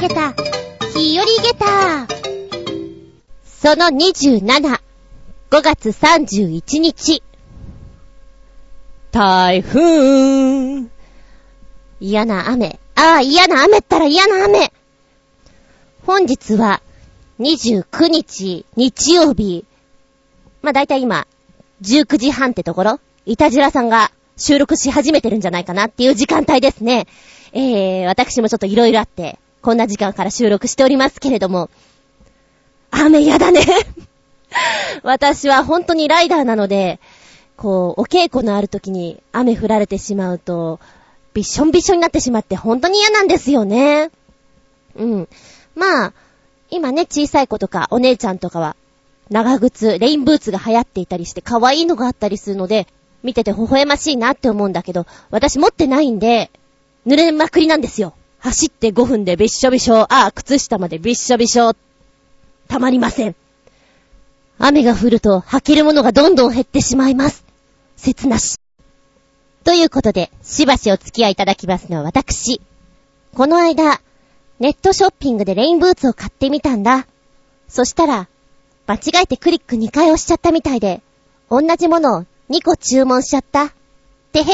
げた、日和げた。その27、5月31日。台風。嫌な雨。ああ、嫌な雨ったら嫌な雨。本日は、29日、日曜日。まあ、だいたい今、19時半ってところ、いたじらさんが収録し始めてるんじゃないかなっていう時間帯ですね。えー、私もちょっと色々あって、こんな時間から収録しておりますけれども、雨やだね 私は本当にライダーなので、こう、お稽古のある時に雨降られてしまうと、びっしょんびっしょになってしまって本当に嫌なんですよね。うん。まあ、今ね、小さい子とかお姉ちゃんとかは、長靴、レインブーツが流行っていたりして可愛いのがあったりするので、見てて微笑ましいなって思うんだけど、私持ってないんで、濡れまくりなんですよ。走って5分でびっしょびしょ、ああ、靴下までびっしょびしょ。たまりません。雨が降ると履けるものがどんどん減ってしまいます。切なし。ということで、しばしお付き合いいただきますのは私。この間、ネットショッピングでレインブーツを買ってみたんだ。そしたら、間違えてクリック2回押しちゃったみたいで、同じものを2個注文しちゃった。てへ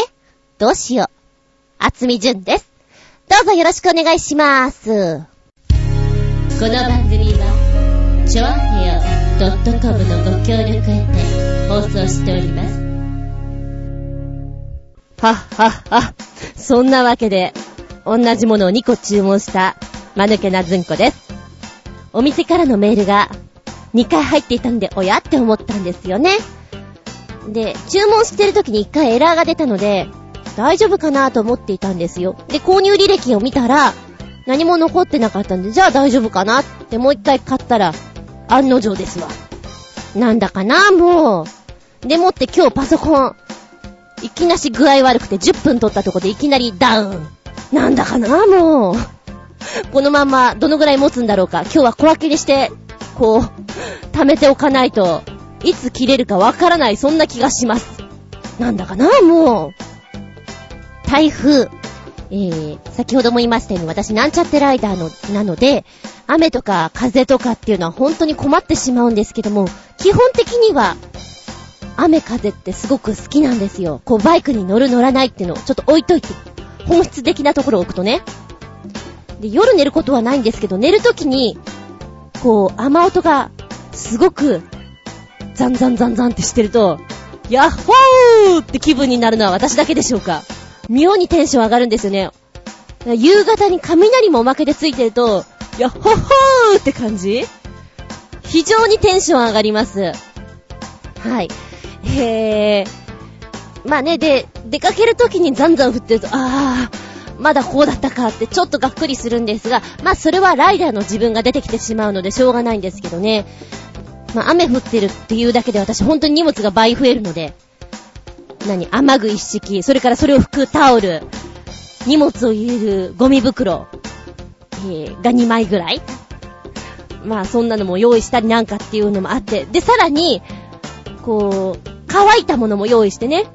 どうしよう。あつみじゅんです。どうぞよろしくお願いします。この番組は、ちょあへよ .com のご協力へて放送しております。はっはっは。そんなわけで、同じものを2個注文した、まぬけなずんこです。お店からのメールが2回入っていたんで、おや？って思ったんですよね。で、注文してる時に一回エラーが出たので、大丈夫かなと思っていたんですよ。で、購入履歴を見たら、何も残ってなかったんで、じゃあ大丈夫かなってもう一回買ったら、案の定ですわ。なんだかな、もう。でもって今日パソコン、いきなし具合悪くて10分撮ったとこでいきなりダウン。なんだかな、もう。このまんまどのぐらい持つんだろうか。今日は小分けにして、こう、貯めておかないと、いつ切れるかわからない、そんな気がします。なんだかな、もう。台風。えー、先ほども言いましたように私なんちゃってライダーの、なので、雨とか風とかっていうのは本当に困ってしまうんですけども、基本的には、雨風ってすごく好きなんですよ。こうバイクに乗る乗らないっていうのをちょっと置いといて、本質的なところを置くとね。で、夜寝ることはないんですけど、寝るときに、こう、雨音が、すごく、ザンザンザンザンってしてると、ヤッホーって気分になるのは私だけでしょうか。妙にテンション上がるんですよね。夕方に雷もおまけでついてると、ヤッホッホーって感じ非常にテンション上がります。はい。へー。まあね、で、出かけるときにザンザン降ってると、あー、まだこうだったかってちょっとがっくりするんですが、まあそれはライダーの自分が出てきてしまうのでしょうがないんですけどね。まあ雨降ってるっていうだけで私本当に荷物が倍増えるので、何、雨具一式、それからそれを拭くタオル、荷物を入れるゴミ袋、えー、が2枚ぐらい。まあそんなのも用意したりなんかっていうのもあって、で、さらに、こう、乾いたものも用意してね、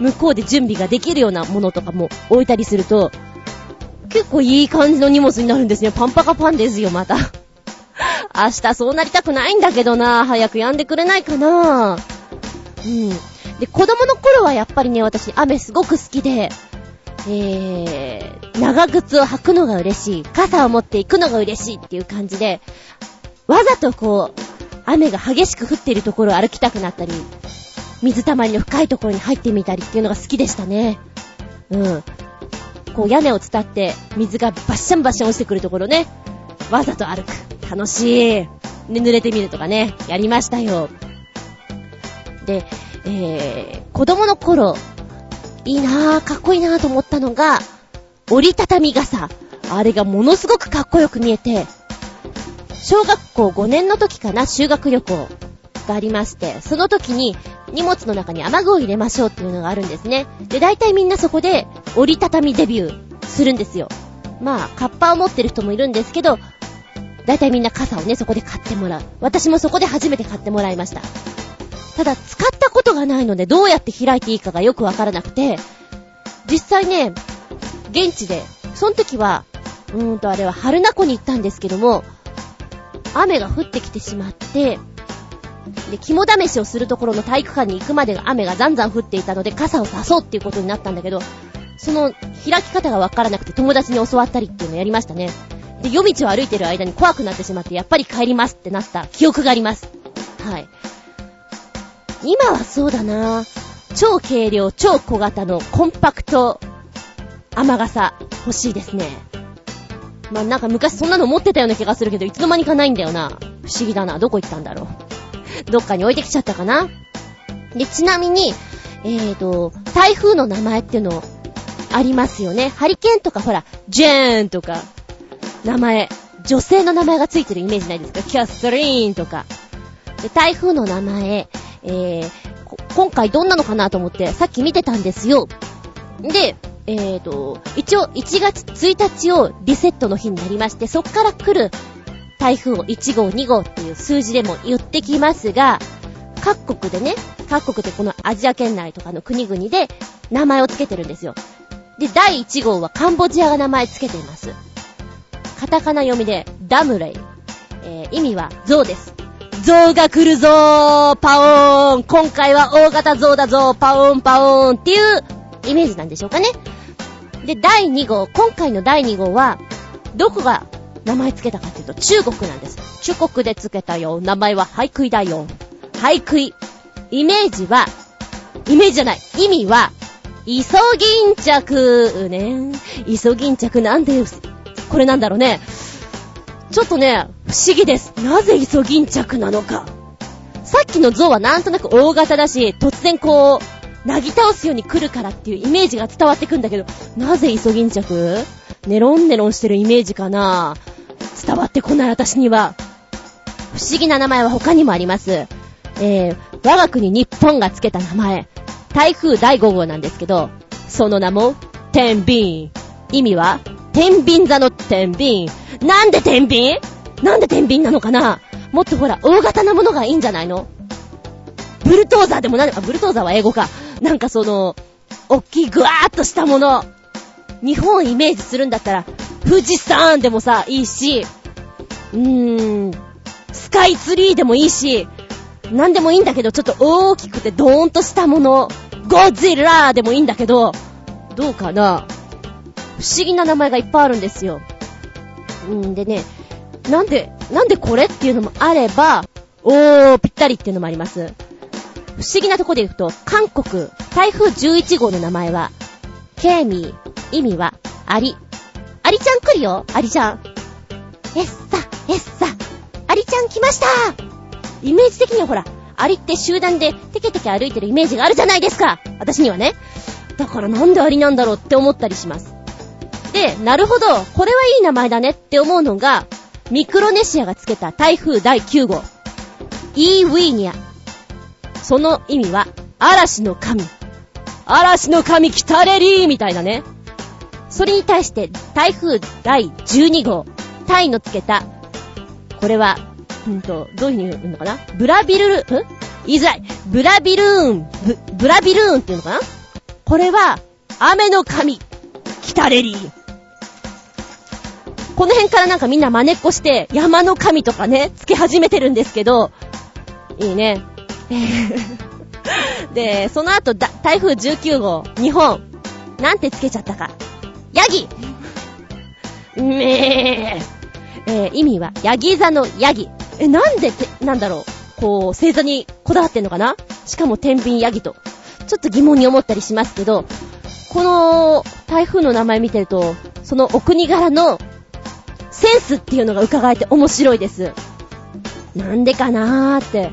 向こうで準備ができるようなものとかも置いたりすると、結構いい感じの荷物になるんですね。パンパカパンですよ、また。明日そうなりたくないんだけどな。早く止んでくれないかな。うん。で、子供の頃はやっぱりね、私、雨すごく好きで、えー、長靴を履くのが嬉しい。傘を持って行くのが嬉しいっていう感じで、わざとこう、雨が激しく降っているところを歩きたくなったり、水たまりの深いところに入ってみたりっていうのが好きでしたね。うん。こう屋根を伝って水がバッシャンバッシャン落ちてくるところね、わざと歩く。楽しい。で、濡れてみるとかね、やりましたよ。で、えー、子供の頃、いいなぁ、かっこいいなぁと思ったのが、折りたたみ傘。あれがものすごくかっこよく見えて、小学校5年の時かな、修学旅行がありまして、その時に荷物の中に雨具を入れましょうっていうのがあるんですね。で、大体みんなそこで折りたたみデビューするんですよ。まあ、カッパを持ってる人もいるんですけど、大体みんな傘をね、そこで買ってもらう。私もそこで初めて買ってもらいました。ただ、使ったことがないので、どうやって開いていいかがよくわからなくて、実際ね、現地で、その時は、うーんとあれは春名湖に行ったんですけども、雨が降ってきてしまって、で、肝試しをするところの体育館に行くまでが雨がざんざん降っていたので、傘を差そうっていうことになったんだけど、その開き方がわからなくて友達に教わったりっていうのをやりましたね。で、夜道を歩いてる間に怖くなってしまって、やっぱり帰りますってなった記憶があります。はい。今はそうだな超軽量、超小型のコンパクト雨傘欲しいですね。まあ、なんか昔そんなの持ってたような気がするけど、いつの間にかないんだよな。不思議だな。どこ行ったんだろう。どっかに置いてきちゃったかな。で、ちなみに、えーと、台風の名前っていうのありますよね。ハリケーンとかほら、ジェーンとか、名前、女性の名前がついてるイメージないですか？キャスリーンとか。で、台風の名前、えー、今回どんなのかなと思ってさっき見てたんですよ。で、えーと、一応1月1日をリセットの日になりまして、そっから来る台風を1号、2号っていう数字でも言ってきますが、各国でね、各国でこのアジア圏内とかの国々で名前を付けてるんですよ。で、第1号はカンボジアが名前付けています。カタカナ読みで、ダムレイ。えー、意味は、象です。象が来るぞーパオーン今回は大型象だぞーパオーンパオーンっていうイメージなんでしょうかね。で、第2号、今回の第2号は、どこが名前付けたかっていうと、中国なんです。中国で付けたよ。名前はハイクイだよ。ハイクイ。イメージは、イメージじゃない。意味は、イソギンチャク。ね。イソギンチャクなんで、これなんだろうね。ちょっとね、不思議です。なぜイソギンチャクなのか。さっきの像はなんとなく大型だし、突然こう、なぎ倒すように来るからっていうイメージが伝わってくんだけど、なぜイソギンチャクネロンネロンしてるイメージかな伝わってこない私には。不思議な名前は他にもあります。えー、我が国日本が付けた名前。台風第5号なんですけど、その名も、天秤。意味は、天秤座の天秤。なんで天秤？なんで天秤なのかな？もっとほら、大型なものがいいんじゃないの？ブルトーザーでもなあ、ブルトーザーは英語か。なんかその、おっきいぐわーっとしたもの。日本をイメージするんだったら、富士山でもさ、いいし、うーん、スカイツリーでもいいし、なんでもいいんだけど、ちょっと大きくてドーンとしたもの、ゴジラーでもいいんだけど、どうかな？不思議な名前がいっぱいあるんですよ。んでね、なんで、なんでこれっていうのもあれば、おー、ぴったりっていうのもあります。不思議なとこで言うと、韓国、台風11号の名前は、ケーミー、意味は、アリ。アリちゃん来るよ、アリちゃん。えっさ、えっさ、アリちゃん来ましたイメージ的にはほら、アリって集団でテケテケ歩いてるイメージがあるじゃないですか私にはね。だからなんでアリなんだろうって思ったりします。で、なるほど、これはいい名前だねって思うのが、ミクロネシアがつけた台風第9号。イーウィーニャ。その意味は、嵐の神。嵐の神来たれりーみたいなね。それに対して、台風第12号。タイのつけた、これは、うんと、どういう風に言うのかな？ブラビル、ん？言いづらい。ブラビルーン、ブ、ブラビルーンっていうのかな？これは、雨の神、来たれりー。この辺からなんかみんな真似っこして、山の神とかね、つけ始めてるんですけど、いいね。で、その後、台風19号、日本、なんてつけちゃったか。ヤギめー。えー、意味は、ヤギ座のヤギ。え、なんで、なんだろう。こう、星座にこだわってんのかなしかも天秤ヤギと。ちょっと疑問に思ったりしますけど、この台風の名前見てると、そのお国柄のセンスっていうのが伺えて面白いです。なんでかなーって。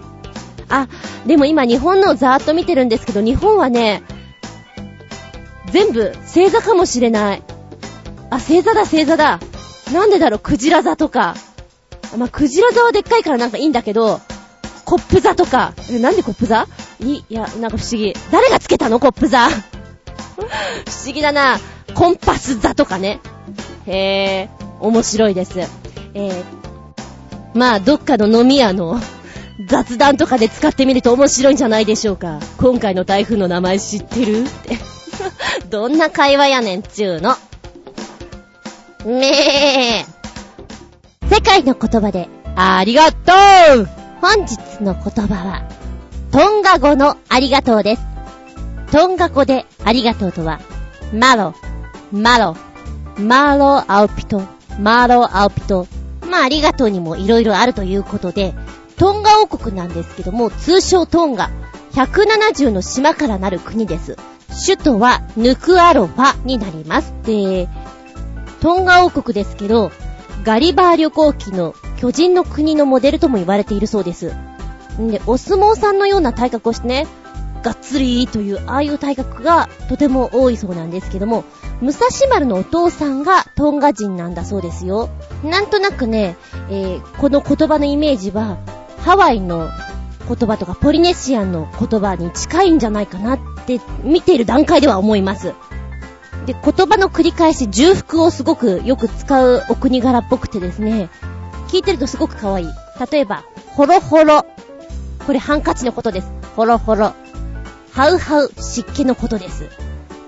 あ、でも今日本のをざーっと見てるんですけど、日本はね、全部星座かもしれない。あ、星座だ星座だ。なんでだろう、クジラ座とか。まあ、クジラ座はでっかいからなんかいいんだけど、コップ座とか。なんでコップ座？い、いや、なんか不思議。誰がつけたの？コップ座。不思議だな。コンパス座とかね。へー。面白いです。えー、まあ、どっかの飲み屋の 雑談とかで使ってみると面白いんじゃないでしょうか。今回の台風の名前知ってる？っ てどんな会話やねんちゅうの。めー。世界の言葉で、ありがとう本日の言葉は、トンガ語のありがとうです。トンガ語でありがとうとは、マロ、マロ、マロアウピト、マーローアウピト。まあ、ありがとうにも色々あるということで、トンガ王国なんですけども、通称トンガ。170の島からなる国です。首都はヌクアロファになります。で、トンガ王国ですけど、ガリバー旅行記の巨人の国のモデルとも言われているそうです。んで、お相撲さんのような体格をしてね、がっつりという、ああいう体格がとても多いそうなんですけども、武蔵丸のお父さんがトンガ人なんだそうですよ。なんとなくね、えー、この言葉のイメージは、ハワイの言葉とかポリネシアンの言葉に近いんじゃないかなって見ている段階では思います。で、言葉の繰り返し、重複をすごくよく使うお国柄っぽくてですね、聞いてるとすごく可愛い。例えば、ホロホロ。これハンカチのことです。ホロホロ。ハウハウ、湿気のことです。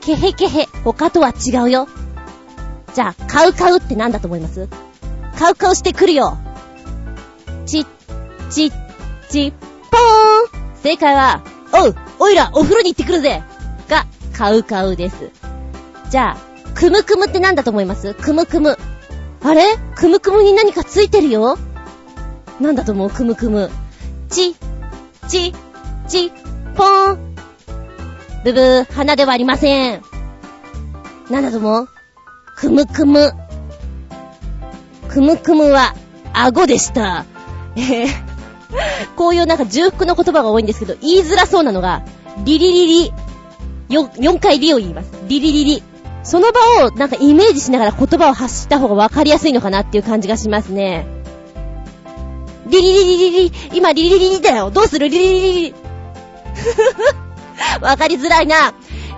ケヘケヘ、他とは違うよ。じゃあ、カウカウって何だと思います？カウカウしてくるよ。ち、ち、ち、ぽーん正解は、おう、おいら、お風呂に行ってくるぜが、カウカウです。じゃあ、クムクムって何だと思います？クムクム。あれ？クムクムに何かついてるよ？なんだと思う？クムクム。ち、ち、ち、ぽーん。ブブー、花ではありません。なんだと思う？クムクム。クムクムは、顎でした。えー、こういうなんか重複の言葉が多いんですけど、言いづらそうなのが、リリリリ。4, 4回リを言います。リリリリ。その場をなんかイメージしながら言葉を発した方が分かりやすいのかなっていう感じがしますね。リリリリリリ、今リリリリだよ。どうする？リリリリリ。ふふふ わかりづらいな。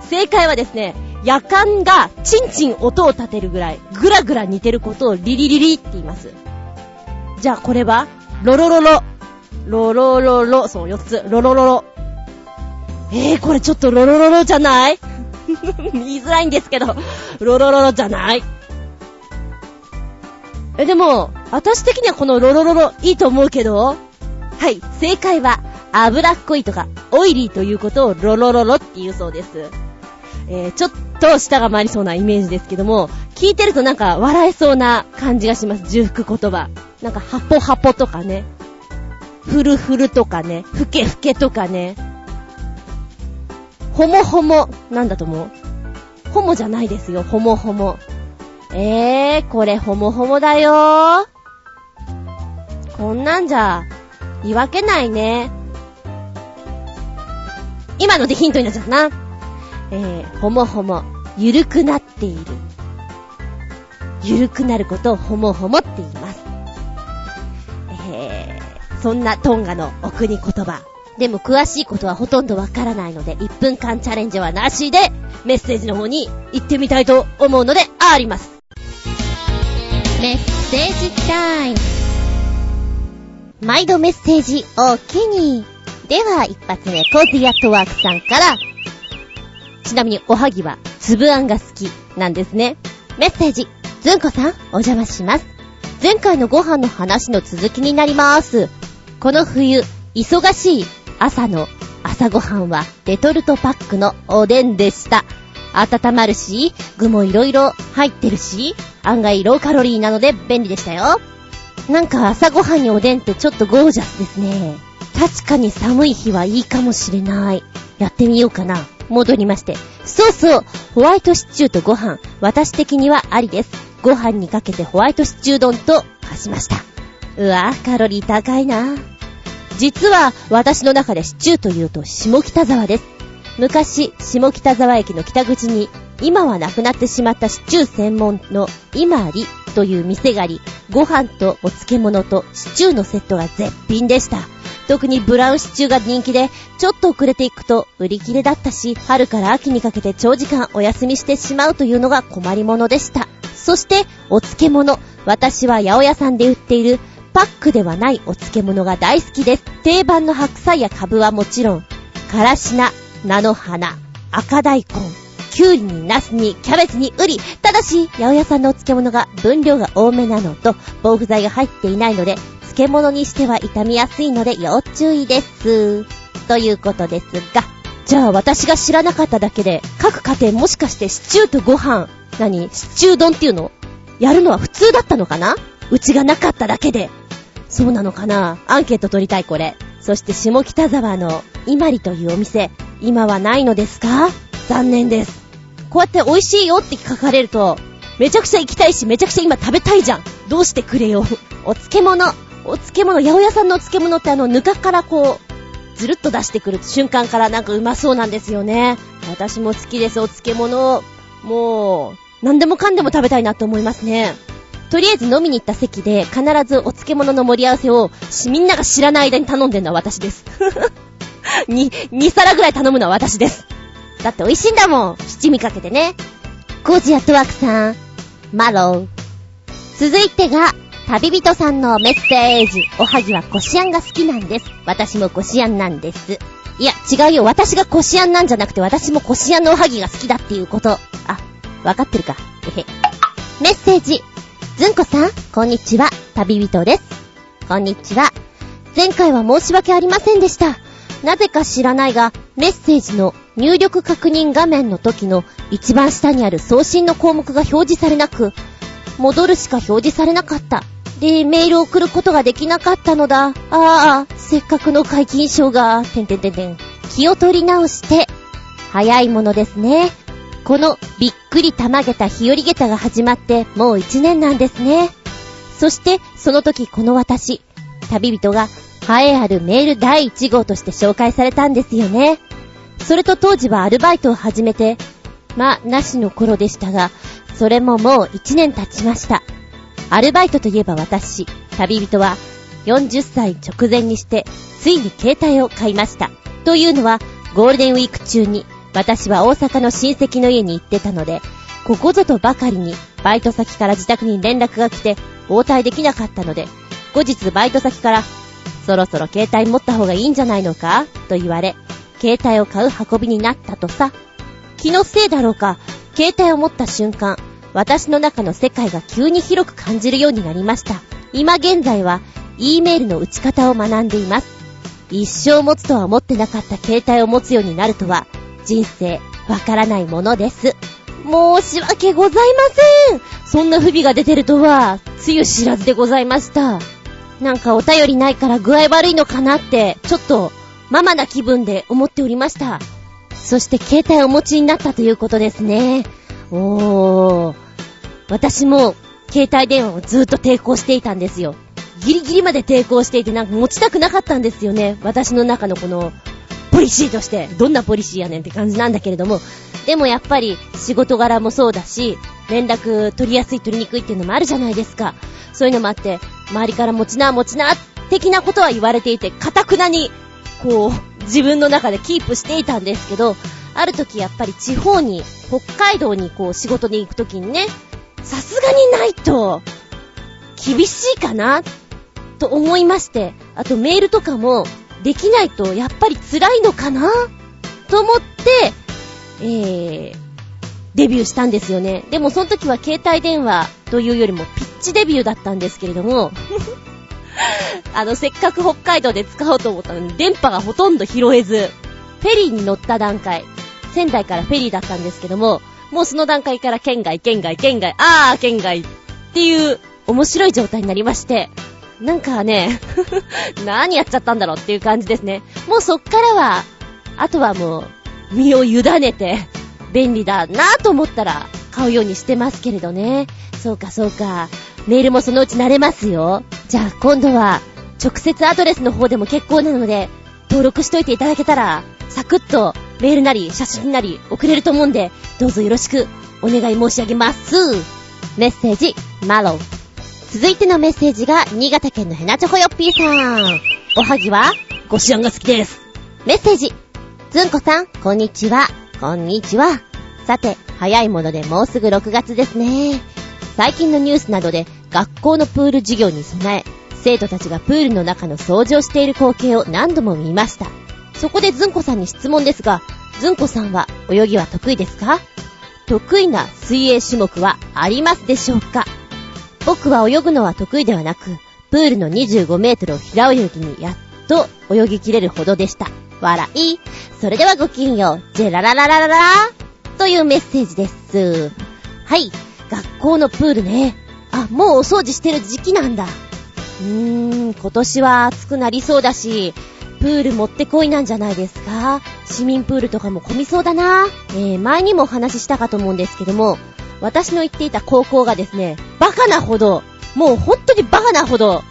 正解はですね、夜間がチンチン音を立てるぐらい、ぐらぐら似てることをリリリリって言います。じゃあこれは、ロロロロ。ロロロロ。そう、4つ。ロロロロ。えー、これちょっとロロロロじゃない？言いづらいんですけど、ロロロロじゃない？え、でも、私的にはこのロロロロいいと思うけど、はい、正解は、脂っこいとか、オイリーということをロロロロって言うそうです。えー、ちょっと舌が回りそうなイメージですけども、聞いてるとなんか笑えそうな感じがします。重複言葉。なんか、ハポハポとかね。フルフルとかね。ふけふけとかね。ほもほも、なんだと思う？ホモじゃないですよ、ほもほも。えー、これほもほもだよ。こんなんじゃ、言い訳ないね。今のでヒントになっちゃったな。えー、ほもほも、ゆるくなっている。ゆるくなることをほもほもって言います。えー、そんなトンガのお国言葉。でも詳しいことはほとんどわからないので、1分間チャレンジはなしで、メッセージの方に行ってみたいと思うので、あります。メッセージタイム。毎度メッセージおきに。では、一発目、コーズヤットワークさんから。ちなみに、おはぎは、粒あんが好き、なんですね。メッセージ。ずんこさん、お邪魔します。前回のご飯の話の続きになります。この冬、忙しい朝の朝ごはんはレトルトパックのおでんでした。温まるし、具もいろいろ入ってるし、案外ローカロリーなので便利でしたよ。なんか朝ごはんにおでんってちょっとゴージャスですね。確かに寒い日はいいかもしれない。やってみようかな。戻りまして。そうそう、ホワイトシチューとご飯、私的にはありです。ご飯にかけてホワイトシチュー丼と化しました。うわぁカロリー高いな。実は私の中でシチューというと下北沢です。昔、下北沢駅の北口に、今はなくなってしまったシチュー専門の今里という店があり、ご飯とお漬物とシチューのセットが絶品でした。特にブラウンシチューが人気で、ちょっと遅れていくと売り切れだったし、春から秋にかけて長時間お休みしてしまうというのが困りものでした。そして、お漬物。私は八百屋さんで売っているパックではないお漬物が大好きです。定番の白菜やカブはもちろん、からし菜、菜の花、赤大根、きゅうりに、ナスに、キャベツに、ウリ。ただし、八百屋さんのお漬物が分量が多めなのと、防腐剤が入っていないので、漬物にしては傷みやすいので要注意です。ということですが、じゃあ私が知らなかっただけで、各家庭もしかしてシチューとご飯、何シチュー丼っていうのやるのは普通だったのかな？うちがなかっただけで。そうなのかな？アンケート取りたいこれ。そして下北沢のイマリというお店、今はないのですか？残念です。こうやって美味しいよって書かれると、めちゃくちゃ行きたいし、めちゃくちゃ今食べたいじゃん。どうしてくれよ。お漬物。お漬物、八百屋さんのお漬物ってあの、ぬかからこう、ずるっと出してくる瞬間からなんかうまそうなんですよね。私も好きです、お漬物。もう、何でもかんでも食べたいなって思いますね。とりあえず飲みに行った席で必ずお漬物の盛り合わせをみんなが知らない間に頼んでるのは私です。に、2皿ぐらい頼むのは私です。だって美味しいんだもん。七味かけてね。コージアトワークさん、マロー。続いてが、旅人さんのメッセージ。おはぎはこしあんが好きなんです。私もこしあんなんです。いや、違うよ。私がこしあんなんじゃなくて、私もこしあんのおはぎが好きだっていうこと。あ、わかってるか。へへ。メッセージ。ずんこさん、こんにちは。旅人です。こんにちは。前回は申し訳ありませんでした。なぜか知らないが、メッセージの入力確認画面の時の一番下にある送信の項目が表示されなく、戻るしか表示されなかった。で、メールを送ることができなかったのだ。ああ、せっかくの解禁賞が、てんてんてんてん。気を取り直して、早いものですね。このびっくりたまげた日和げたが始まってもう一年なんですね。そしてその時この私、旅人が栄えあるメール第1号として紹介されたんですよね。それと当時はアルバイトを始めて、ま、なしの頃でしたが、それももう1年経ちました。アルバイトといえば私、旅人は40歳直前にして、ついに携帯を買いました。というのは、ゴールデンウィーク中に私は大阪の親戚の家に行ってたので、ここぞとばかりにバイト先から自宅に連絡が来て応対できなかったので、後日バイト先から、そろそろ携帯持った方がいいんじゃないのか？と言われ、携帯を買う運びになったとさ。気のせいだろうか、携帯を持った瞬間、私の中の世界が急に広く感じるようになりました。今現在は、E メールの打ち方を学んでいます。一生持つとは思ってなかった携帯を持つようになるとは、人生、わからないものです。申し訳ございません。そんな不備が出てるとは、つゆ知らずでございました。なんかお便りないから具合悪いのかなって、ちょっと、ママな気分で思っておりました。そして携帯をお持ちになったということですね。おー。私も、携帯電話をずっと抵抗していたんですよ。ギリギリまで抵抗していてなんか持ちたくなかったんですよね。私の中のこのポリシーとして、どんなポリシーやねんって感じなんだけれども、でもやっぱり仕事柄もそうだし、連絡取りやすい取りにくいっていうのもあるじゃないですか。そういうのもあって、周りから持ちな持ちな、的なことは言われていて、かたくなに、こう、自分の中でキープしていたんですけど、ある時やっぱり地方に、北海道にこう仕事に行く時にね、さすがにないと、厳しいかな、と思いまして、あとメールとかも、できないとやっぱり辛いのかなと思って、えー、デビューしたんですよね。でもその時は携帯電話というよりもピッチデビューだったんですけれども、あの、せっかく北海道で使おうと思ったのに電波がほとんど拾えず、フェリーに乗った段階、仙台からフェリーだったんですけども、もうその段階から県外、県外、県外、あー、県外っていう面白い状態になりまして、なんかね 何やっちゃったんだろうっていう感じですね。もうそっからは、あとはもう、身を委ねて、便利だなぁと思ったら、買うようにしてますけれどね。そうかそうか。メールもそのうち慣れますよ。じゃあ今度は、直接アドレスの方でも結構なので、登録しといていただけたら、サクッとメールなり写真なり送れると思うんで、どうぞよろしくお願い申し上げます。メッセージ、マロー。続いてのメッセージが、新潟県のヘナチョコヨッピーさん。おはぎは、ごしあんが好きです。メッセージ。ずんこさん、こんにちは。こんにちは。さて、早いものでもうすぐ6月ですね。最近のニュースなどで、学校のプール授業に備え、生徒たちがプールの中の掃除をしている光景を何度も見ました。そこでずんこさんに質問ですが、ずんこさんは泳ぎは得意ですか？得意な水泳種目はありますでしょうか？僕は泳ぐのは得意ではなく、プールの25メートルを平泳ぎにやっと泳ぎきれるほどでした。笑い。それではごきげんよう。ジェララララララというメッセージです。はい。学校のプールね。あ、もうお掃除してる時期なんだ。うーん、今年は暑くなりそうだし、プールもってこいなんじゃないですか？市民プールとかも混みそうだな。えー、前にもお話ししたかと思うんですけども、私の行っていた高校がですね、バカなほど、もう本当にバカなほど、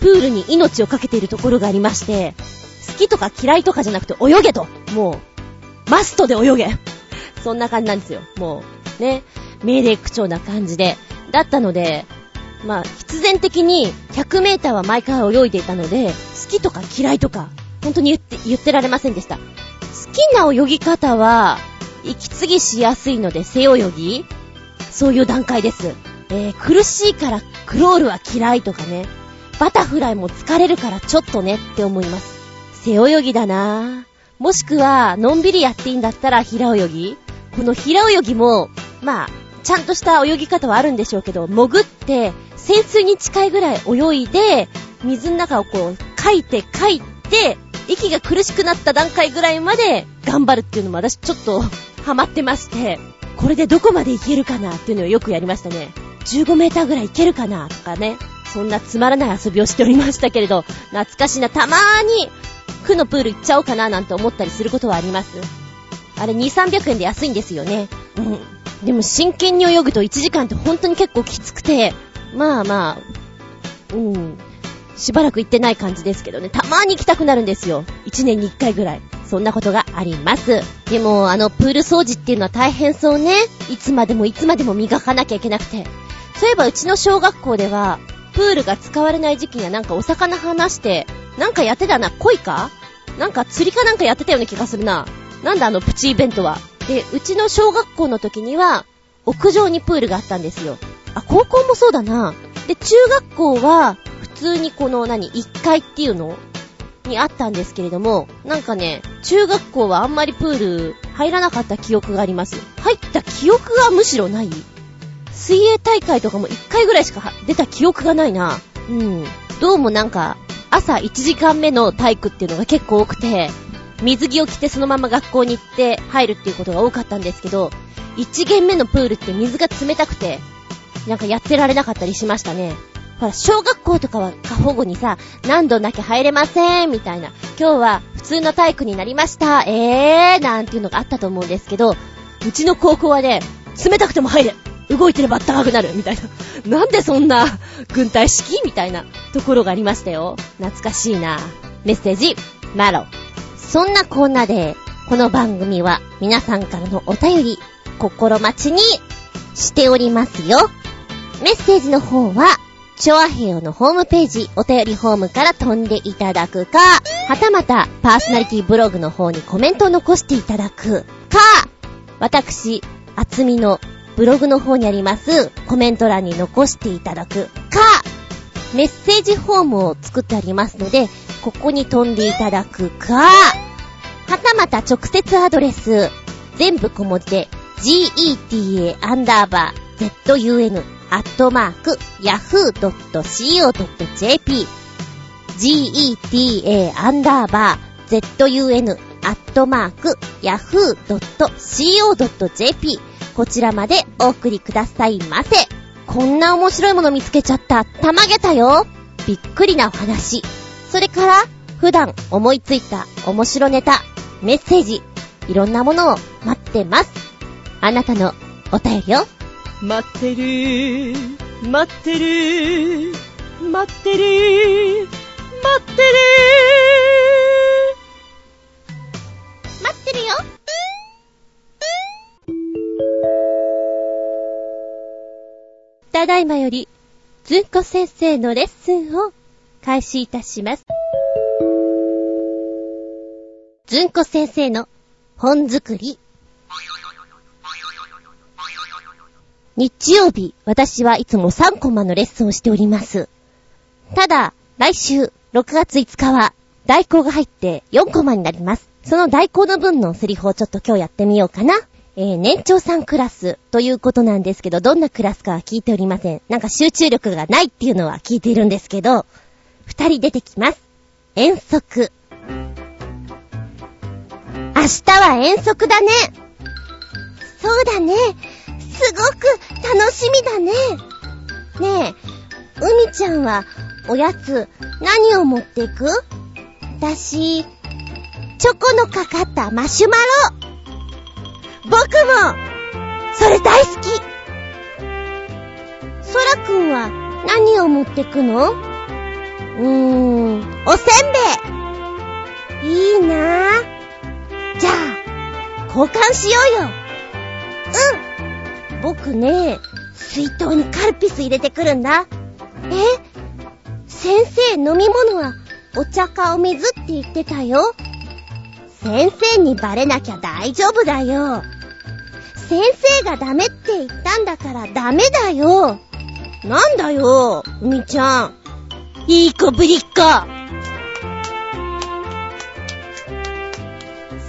プールに命をかけているところがありまして、好きとか嫌いとかじゃなくて泳げと。もう、マストで泳げ。そんな感じなんですよ。もう、ね、命令口調な感じで。だったので、まあ、必然的に100メーターは毎回泳いでいたので、好きとか嫌いとか、本当に言って、言ってられませんでした。好きな泳ぎ方は、息継ぎしやすいので背泳ぎそういう段階です。えー、苦しいからクロールは嫌いとかね。バタフライも疲れるからちょっとねって思います。背泳ぎだなぁ。もしくは、のんびりやっていいんだったら平泳ぎこの平泳ぎも、まあ、ちゃんとした泳ぎ方はあるんでしょうけど、潜って、潜水に近いぐらい泳いで、水の中をこう、かいてかいて、息が苦しくなった段階ぐらいまで頑張るっていうのも私ちょっとハマってまして、これでどこまでいけるかなっていうのをよくやりましたね。15メーターぐらいいけるかなとかね。そんなつまらない遊びをしておりましたけれど、懐かしいな。たまーに、区のプール行っちゃおうかななんて思ったりすることはあります。あれ2、300円で安いんですよね。うん。でも真剣に泳ぐと1時間って本当に結構きつくて、まあまあ、うん。しばらく行ってない感じですけどね。たまに行きたくなるんですよ。1年に1回ぐらい。そんなことがあります。でも、あの、プール掃除っていうのは大変そうね。いつまでもいつまでも磨かなきゃいけなくて。そういえばうちの小学校では、プールが使われない時期にはなんかお魚離して、なんかやってたな、恋か？なんか釣りかなんかやってたような気がするな。なんだあのプチイベントは。で、うちの小学校の時には、屋上にプールがあったんですよ。あ、高校もそうだな。で、中学校は、通にこの何、1階っていうの？にあったんですけれども、なんかね、中学校はあんまりプール入らなかった記憶があります。入った記憶がむしろない水泳大会とかも1回ぐらいしか出た記憶がないな。うん。どうもなんか、朝1時間目の体育っていうのが結構多くて、水着を着てそのまま学校に行って入るっていうことが多かったんですけど、1限目のプールって水が冷たくて、なんかやってられなかったりしましたね。ほら、小学校とかは過保護にさ、何度なき入れません、みたいな。今日は普通の体育になりました、えー、なんていうのがあったと思うんですけど、うちの高校はね、冷たくても入れ動いてれば高くなるみたいな。なんでそんな軍隊式みたいなところがありましたよ。懐かしいな。メッセージ、マロ。そんなコーナーで、この番組は皆さんからのお便り、心待ちにしておりますよ。メッセージの方は、チョアヘヨのホームページ、お便りフォームから飛んでいただくか、はたまた、パーソナリティブログの方にコメントを残していただくか、私、あつみのブログの方にありますコメント欄に残していただくか、メッセージフォームを作ってありますので、ここに飛んでいただくか、はたまた直接アドレス、全部小文字で、geta アンダーバー zun アットマーク yahoo.co.jp geta アンダーバー zun アットマーク yahoo.co.jp こちらまでお送りくださいませ。こんな面白いもの見つけちゃった。たまげたよ。びっくりなお話。それから、普段思いついた面白ネタ、メッセージ、いろんなものを待ってます。あなたのお便りを。待ってる、待ってる、待ってる、待ってる。待ってるよ。ただいまより、ずんこ先生のレッスンを開始いたします。ずんこ先生の本作り。日曜日、私はいつも3コマのレッスンをしております。ただ、来週、6月5日は、代行が入って4コマになります。その代行の分のセリフをちょっと今日やってみようかな。えー、年長さんクラスということなんですけど、どんなクラスかは聞いておりません。なんか集中力がないっていうのは聞いているんですけど、二人出てきます。遠足。明日は遠足だね。そうだね。すごく楽しみだね。ねえ、うみちゃんはおやつ何を持っていく？私、チョコのかかったマシュマロ。僕も、それ大好き。そらくんは何を持ってくの？うーん、おせんべい。いいなぁ。じゃあ、交換しようよ。うん。僕ね、水筒にカルピス入れてくるんだ。え？先生飲み物はお茶かお水って言ってたよ。先生にバレなきゃ大丈夫だよ。先生がダメって言ったんだからダメだよ。なんだよ、みちゃん。いい子ぶりっ子。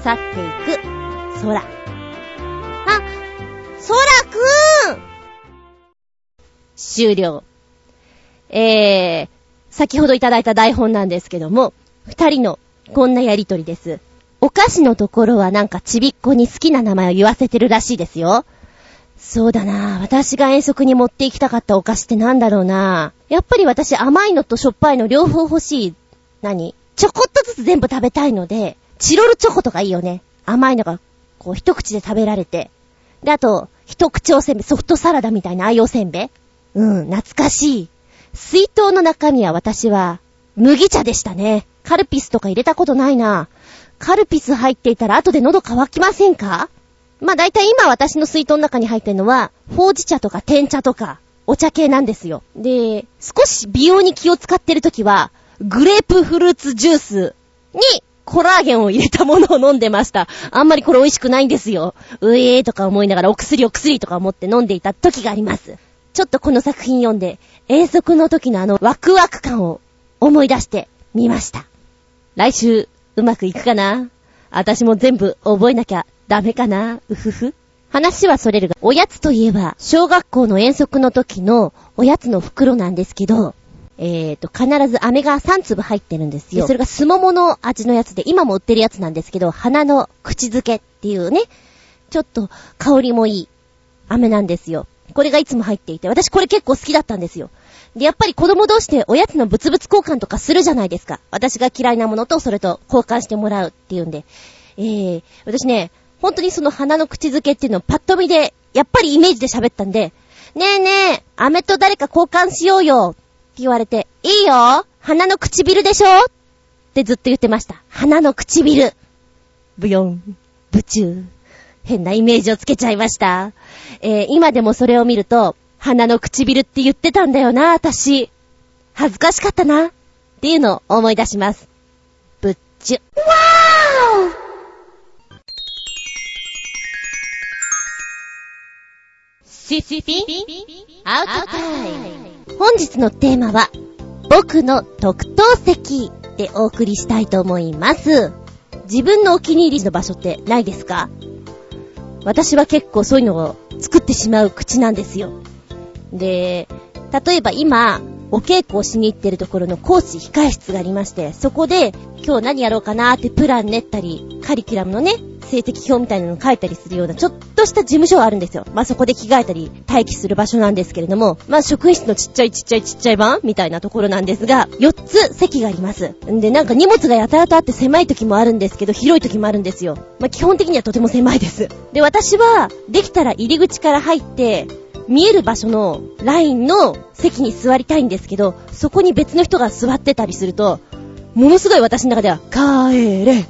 去っていく、空。あ、空終了。えー、先ほどいただいた台本なんですけども、二人のこんなやりとりです。お菓子のところはなんかちびっこに好きな名前を言わせてるらしいですよ。そうだな私が遠足に持って行きたかったお菓子ってなんだろうなやっぱり私甘いのとしょっぱいの両方欲しい。何？ちょこっとずつ全部食べたいので、チロルチョコとかいいよね。甘いのが、こう一口で食べられて。で、あと、一口おせんべい、ソフトサラダみたいなああいおせんべいうん、懐かしい。水筒の中身は私は、麦茶でしたね。カルピスとか入れたことないな。カルピス入っていたら後で喉乾きませんか？まあ大体今私の水筒の中に入ってるのは、ほうじ茶とか天茶とか、お茶系なんですよ。で、少し美容に気を使ってるときは、グレープフルーツジュースにコラーゲンを入れたものを飲んでました。あんまりこれ美味しくないんですよ。うえーとか思いながらお薬お薬とか思って飲んでいた時があります。ちょっとこの作品読んで、遠足の時のあのワクワク感を思い出してみました。来週、うまくいくかな？私も全部覚えなきゃダメかな？うふふ。話はそれるが、おやつといえば、小学校の遠足の時のおやつの袋なんですけど、えーと、必ず飴が3粒入ってるんですよ。それがすももの味のやつで、今も売ってるやつなんですけど、花の口づけっていうね、ちょっと香りもいい飴なんですよ。これがいつも入っていて、私これ結構好きだったんですよ。で、やっぱり子供同士でおやつの物々交換とかするじゃないですか。私が嫌いなものとそれと交換してもらうっていうんで。えー、私ね、本当にその花の口づけっていうのをパッと見で、やっぱりイメージで喋ったんで、ねえねえ、飴と誰か交換しようよって言われて、いいよ鼻の唇でしょ？ってずっと言ってました。鼻の唇。ブヨン、ブチュー。変なイメージをつけちゃいました。えー、今でもそれを見ると、鼻の唇って言ってたんだよな、私。恥ずかしかったな。っていうのを思い出します。ブッチュ。わーシシピアウトタイム。本日のテーマは、僕の特等席でお送りしたいと思います。自分のお気に入りの場所ってないですか？私は結構そういうのを作ってしまう口なんですよ。で、例えば今、お稽古をしに行ってるところの講師控室がありまして、そこで今日何やろうかなーってプラン練ったり、カリキュラムのね、成績表みたいなの書いたりするような、ちょっとした事務所があるんですよ。まあ、そこで着替えたり、待機する場所なんですけれども、まあ、職員室のちっちゃいちっちゃいちっちゃい版みたいなところなんですが、4つ席があります。んで、なんか荷物がやたらとあって狭い時もあるんですけど、広い時もあるんですよ。まあ、基本的にはとても狭いです。で、私は、できたら入り口から入って、見える場所のラインの席に座りたいんですけど、そこに別の人が座ってたりすると、ものすごい私の中では、帰れ、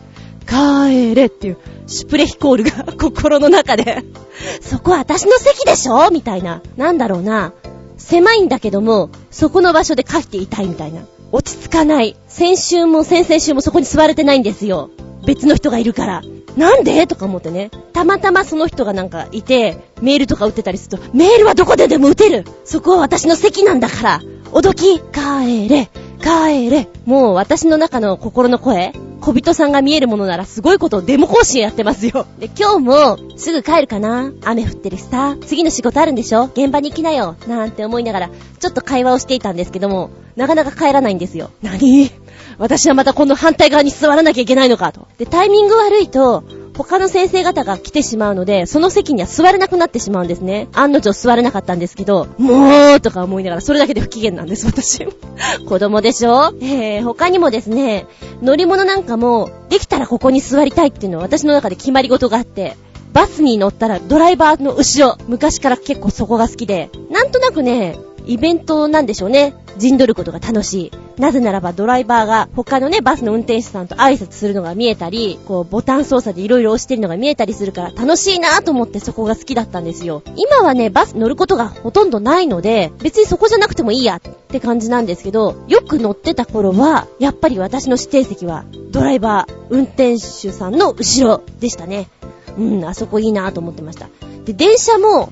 帰れっていう、シュプレヒコールが 心の中でそこは私の席でしょ？みたいな。なんだろうな。狭いんだけども、そこの場所で書いていたいみたいな。落ち着かない。先週も先々週もそこに座れてないんですよ。別の人がいるから。なんで？とか思ってね。たまたまその人がなんかいて、メールとか打ってたりすると、メールはどこででも打てるそこは私の席なんだからおどき帰れ帰れもう私の中の心の声小人さんが見えるものならすごいことをデモ更新やってますよ。で、今日もすぐ帰るかな雨降ってるしさ、次の仕事あるんでしょ現場に行きなよ。なんて思いながら、ちょっと会話をしていたんですけども、なかなか帰らないんですよ。何？私はまたこの反対側に座らなきゃいけないのかと。で、タイミング悪いと、他の先生方が来てしまうので、その席には座れなくなってしまうんですね。案の定座れなかったんですけど、もうとか思いながら、それだけで不機嫌なんです、私。子供でしょ？えー、他にもですね、乗り物なんかも、できたらここに座りたいっていうのは私の中で決まり事があって、バスに乗ったらドライバーの後ろ、昔から結構そこが好きで、なんとなくね、イベントなんでしょうね。陣取ることが楽しい。なぜならばドライバーが他のね、バスの運転手さんと挨拶するのが見えたり、こう、ボタン操作でいろいろ押してるのが見えたりするから楽しいなぁと思ってそこが好きだったんですよ。今はね、バス乗ることがほとんどないので、別にそこじゃなくてもいいやって感じなんですけど、よく乗ってた頃は、やっぱり私の指定席はドライバー、運転手さんの後ろでしたね。うん、あそこいいなぁと思ってました。で、電車も、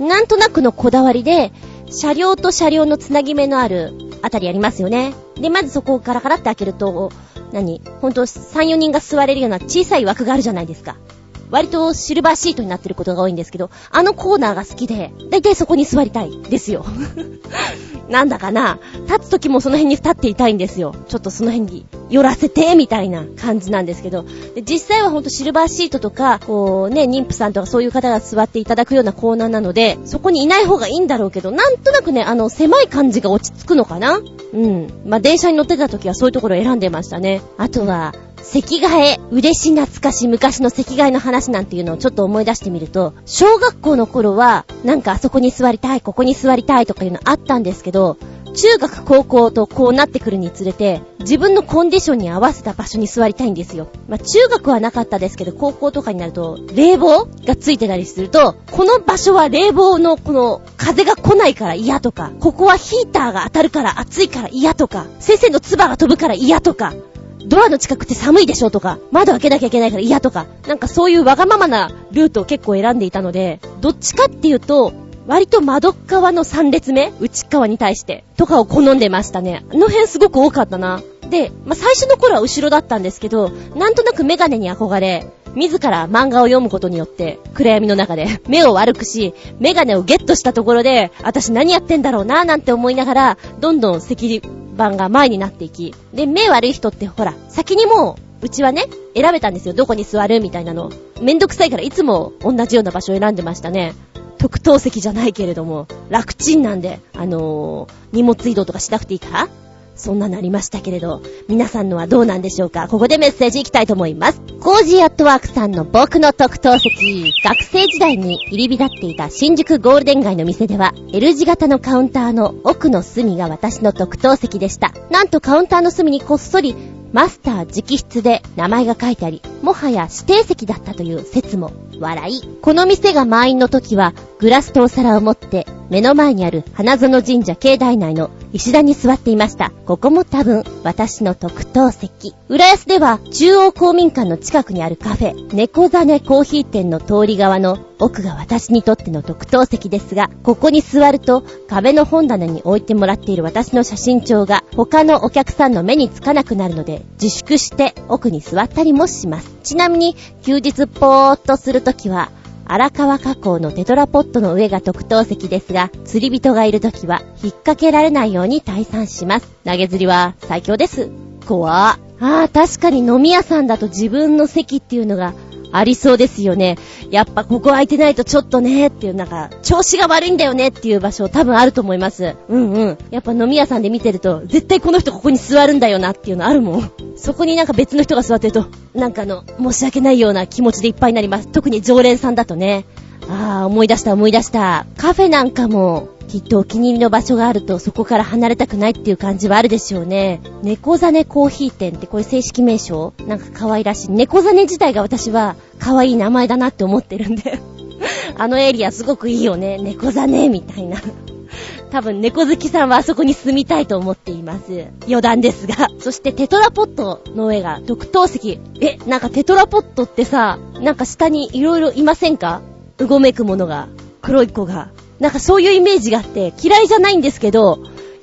なんとなくのこだわりで、車両と車両のつなぎ目のあるあたりありますよね。で、まずそこをカラカラって開けると、何？ほんと3、4人が座れるような小さい枠があるじゃないですか。割とシルバーシートになってることが多いんですけど、あのコーナーが好きで、だいたいそこに座りたいですよ。なんだかな、立つ時もその辺に立っていたいんですよ。ちょっとその辺に寄らせて、みたいな感じなんですけど、で実際はほんとシルバーシートとか、こうね、妊婦さんとかそういう方が座っていただくようなコーナーなので、そこにいない方がいいんだろうけど、なんとなくね、あの、狭い感じが落ち着くのかな？うん。まあ、電車に乗ってた時はそういうところを選んでましたね。あとは、席替え、嬉し懐かし昔の席替えの話なんていうのをちょっと思い出してみると、小学校の頃は、なんかあそこに座りたい、ここに座りたいとかいうのあったんですけど、中学高校とこうなってくるにつれて、自分のコンディションに合わせた場所に座りたいんですよ。まあ、中学はなかったですけど、高校とかになると、冷房がついてたりすると、この場所は冷房のこの風が来ないから嫌とか、ここはヒーターが当たるから暑いから嫌とか、先生の唾が飛ぶから嫌とか、ドアの近くって寒いでしょとか、窓開けなきゃいけないから嫌とか、なんかそういうわがままなルートを結構選んでいたので、どっちかっていうと、割と窓側の3列目内側に対して、とかを好んでましたね。あの辺すごく多かったな。で、まあ、最初の頃は後ろだったんですけど、なんとなくメガネに憧れ、自ら漫画を読むことによって、暗闇の中で目を悪くし、メガネをゲットしたところで、私何やってんだろうなーなんて思いながら、どんどん席番が前になっていき、で、目悪い人ってほら、先にもう、うちはね、選べたんですよ。どこに座るみたいなの。めんどくさいからいつも同じような場所を選んでましたね。特等席じゃないけれども、楽ちんなんで、あのー、荷物移動とかしなくていいか？そんななりましたけれど、皆さんのはどうなんでしょうか？ここでメッセージいきたいと思います。コージーアットワークさんの僕の特等席。学生時代に入り浸っていた新宿ゴールデン街の店では、L 字型のカウンターの奥の隅が私の特等席でした。なんとカウンターの隅にこっそりマスター直筆で名前が書いてあり、もはや指定席だったという説も笑い。この店が満員の時は、グラスとお皿を持って、目の前にある花園神社境内内の石段に座っていました。ここも多分、私の特等席。浦安では、中央公民館の近くにあるカフェ、猫ザネコーヒー店の通り側の奥が私にとっての特等席ですが、ここに座ると、壁の本棚に置いてもらっている私の写真帳が、他のお客さんの目につかなくなるので、自粛して奥に座ったりもします。ちなみに、休日ぽーっとするときは、荒川河口のテトラポットの上が特等席ですが、釣り人がいる時は引っ掛けられないように退散します。投げ釣りは最強です。怖ああ、確かに飲み屋さんだと自分の席っていうのがありそうですよね。やっぱここ空いてないとちょっとねっていうなんか、調子が悪いんだよねっていう場所多分あると思います。うんうん。やっぱ飲み屋さんで見てると、絶対この人ここに座るんだよなっていうのあるもん。そこになんか別の人が座ってると、なんかの、申し訳ないような気持ちでいっぱいになります。特に常連さんだとね。ああ、思い出した思い出した。カフェなんかも、きっとお気に入りの場所があるとそこから離れたくないっていう感じはあるでしょうね。猫ザネコーヒー店ってこれ正式名称？なんか可愛らしい。猫ザネ自体が私は可愛い名前だなって思ってるんで あのエリアすごくいいよね。猫ザネみたいな多分猫好きさんはあそこに住みたいと思っています。余談ですが。そしてテトラポットの上が特等席。え、なんかテトラポットってさ、なんか下に色々いませんか？うごめくものが。黒い子が。なんかそういうイメージがあって、嫌いじゃないんですけど、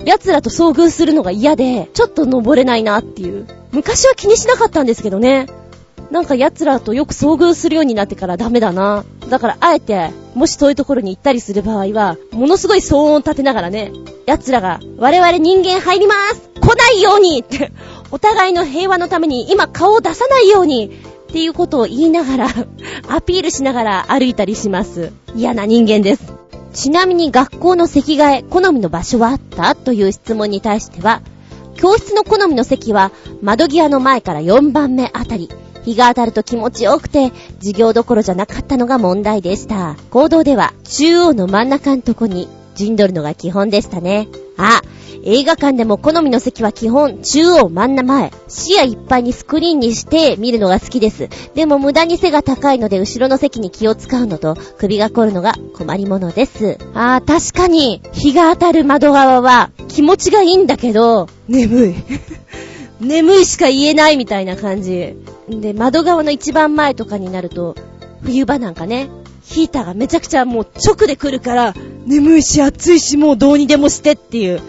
奴らと遭遇するのが嫌で、ちょっと登れないなっていう。昔は気にしなかったんですけどね。なんか奴らとよく遭遇するようになってからダメだな。だからあえて、もし遠いところに行ったりする場合は、ものすごい騒音を立てながらね、奴らが、我々人間入ります来ないようにって、お互いの平和のために今顔を出さないようにっていうことを言いながら、アピールしながら歩いたりします。嫌な人間です。ちなみに学校の席替え、好みの場所はあった？という質問に対しては、教室の好みの席は窓際の前から4番目あたり、日が当たると気持ちよくて、授業どころじゃなかったのが問題でした。行動では、中央の真ん中んとこに陣取るのが基本でしたね。あ、映画館でも好みの席は基本中央真ん中前。視野いっぱいにスクリーンにして見るのが好きです。でも無駄に背が高いので後ろの席に気を使うのと首が凝るのが困りものです。あー、確かに日が当たる窓側は気持ちがいいんだけど、眠い。眠いしか言えないみたいな感じ。で、窓側の一番前とかになると、冬場なんかね、ヒーターがめちゃくちゃもう直で来るから、眠いし暑いしもうどうにでもしてっていう、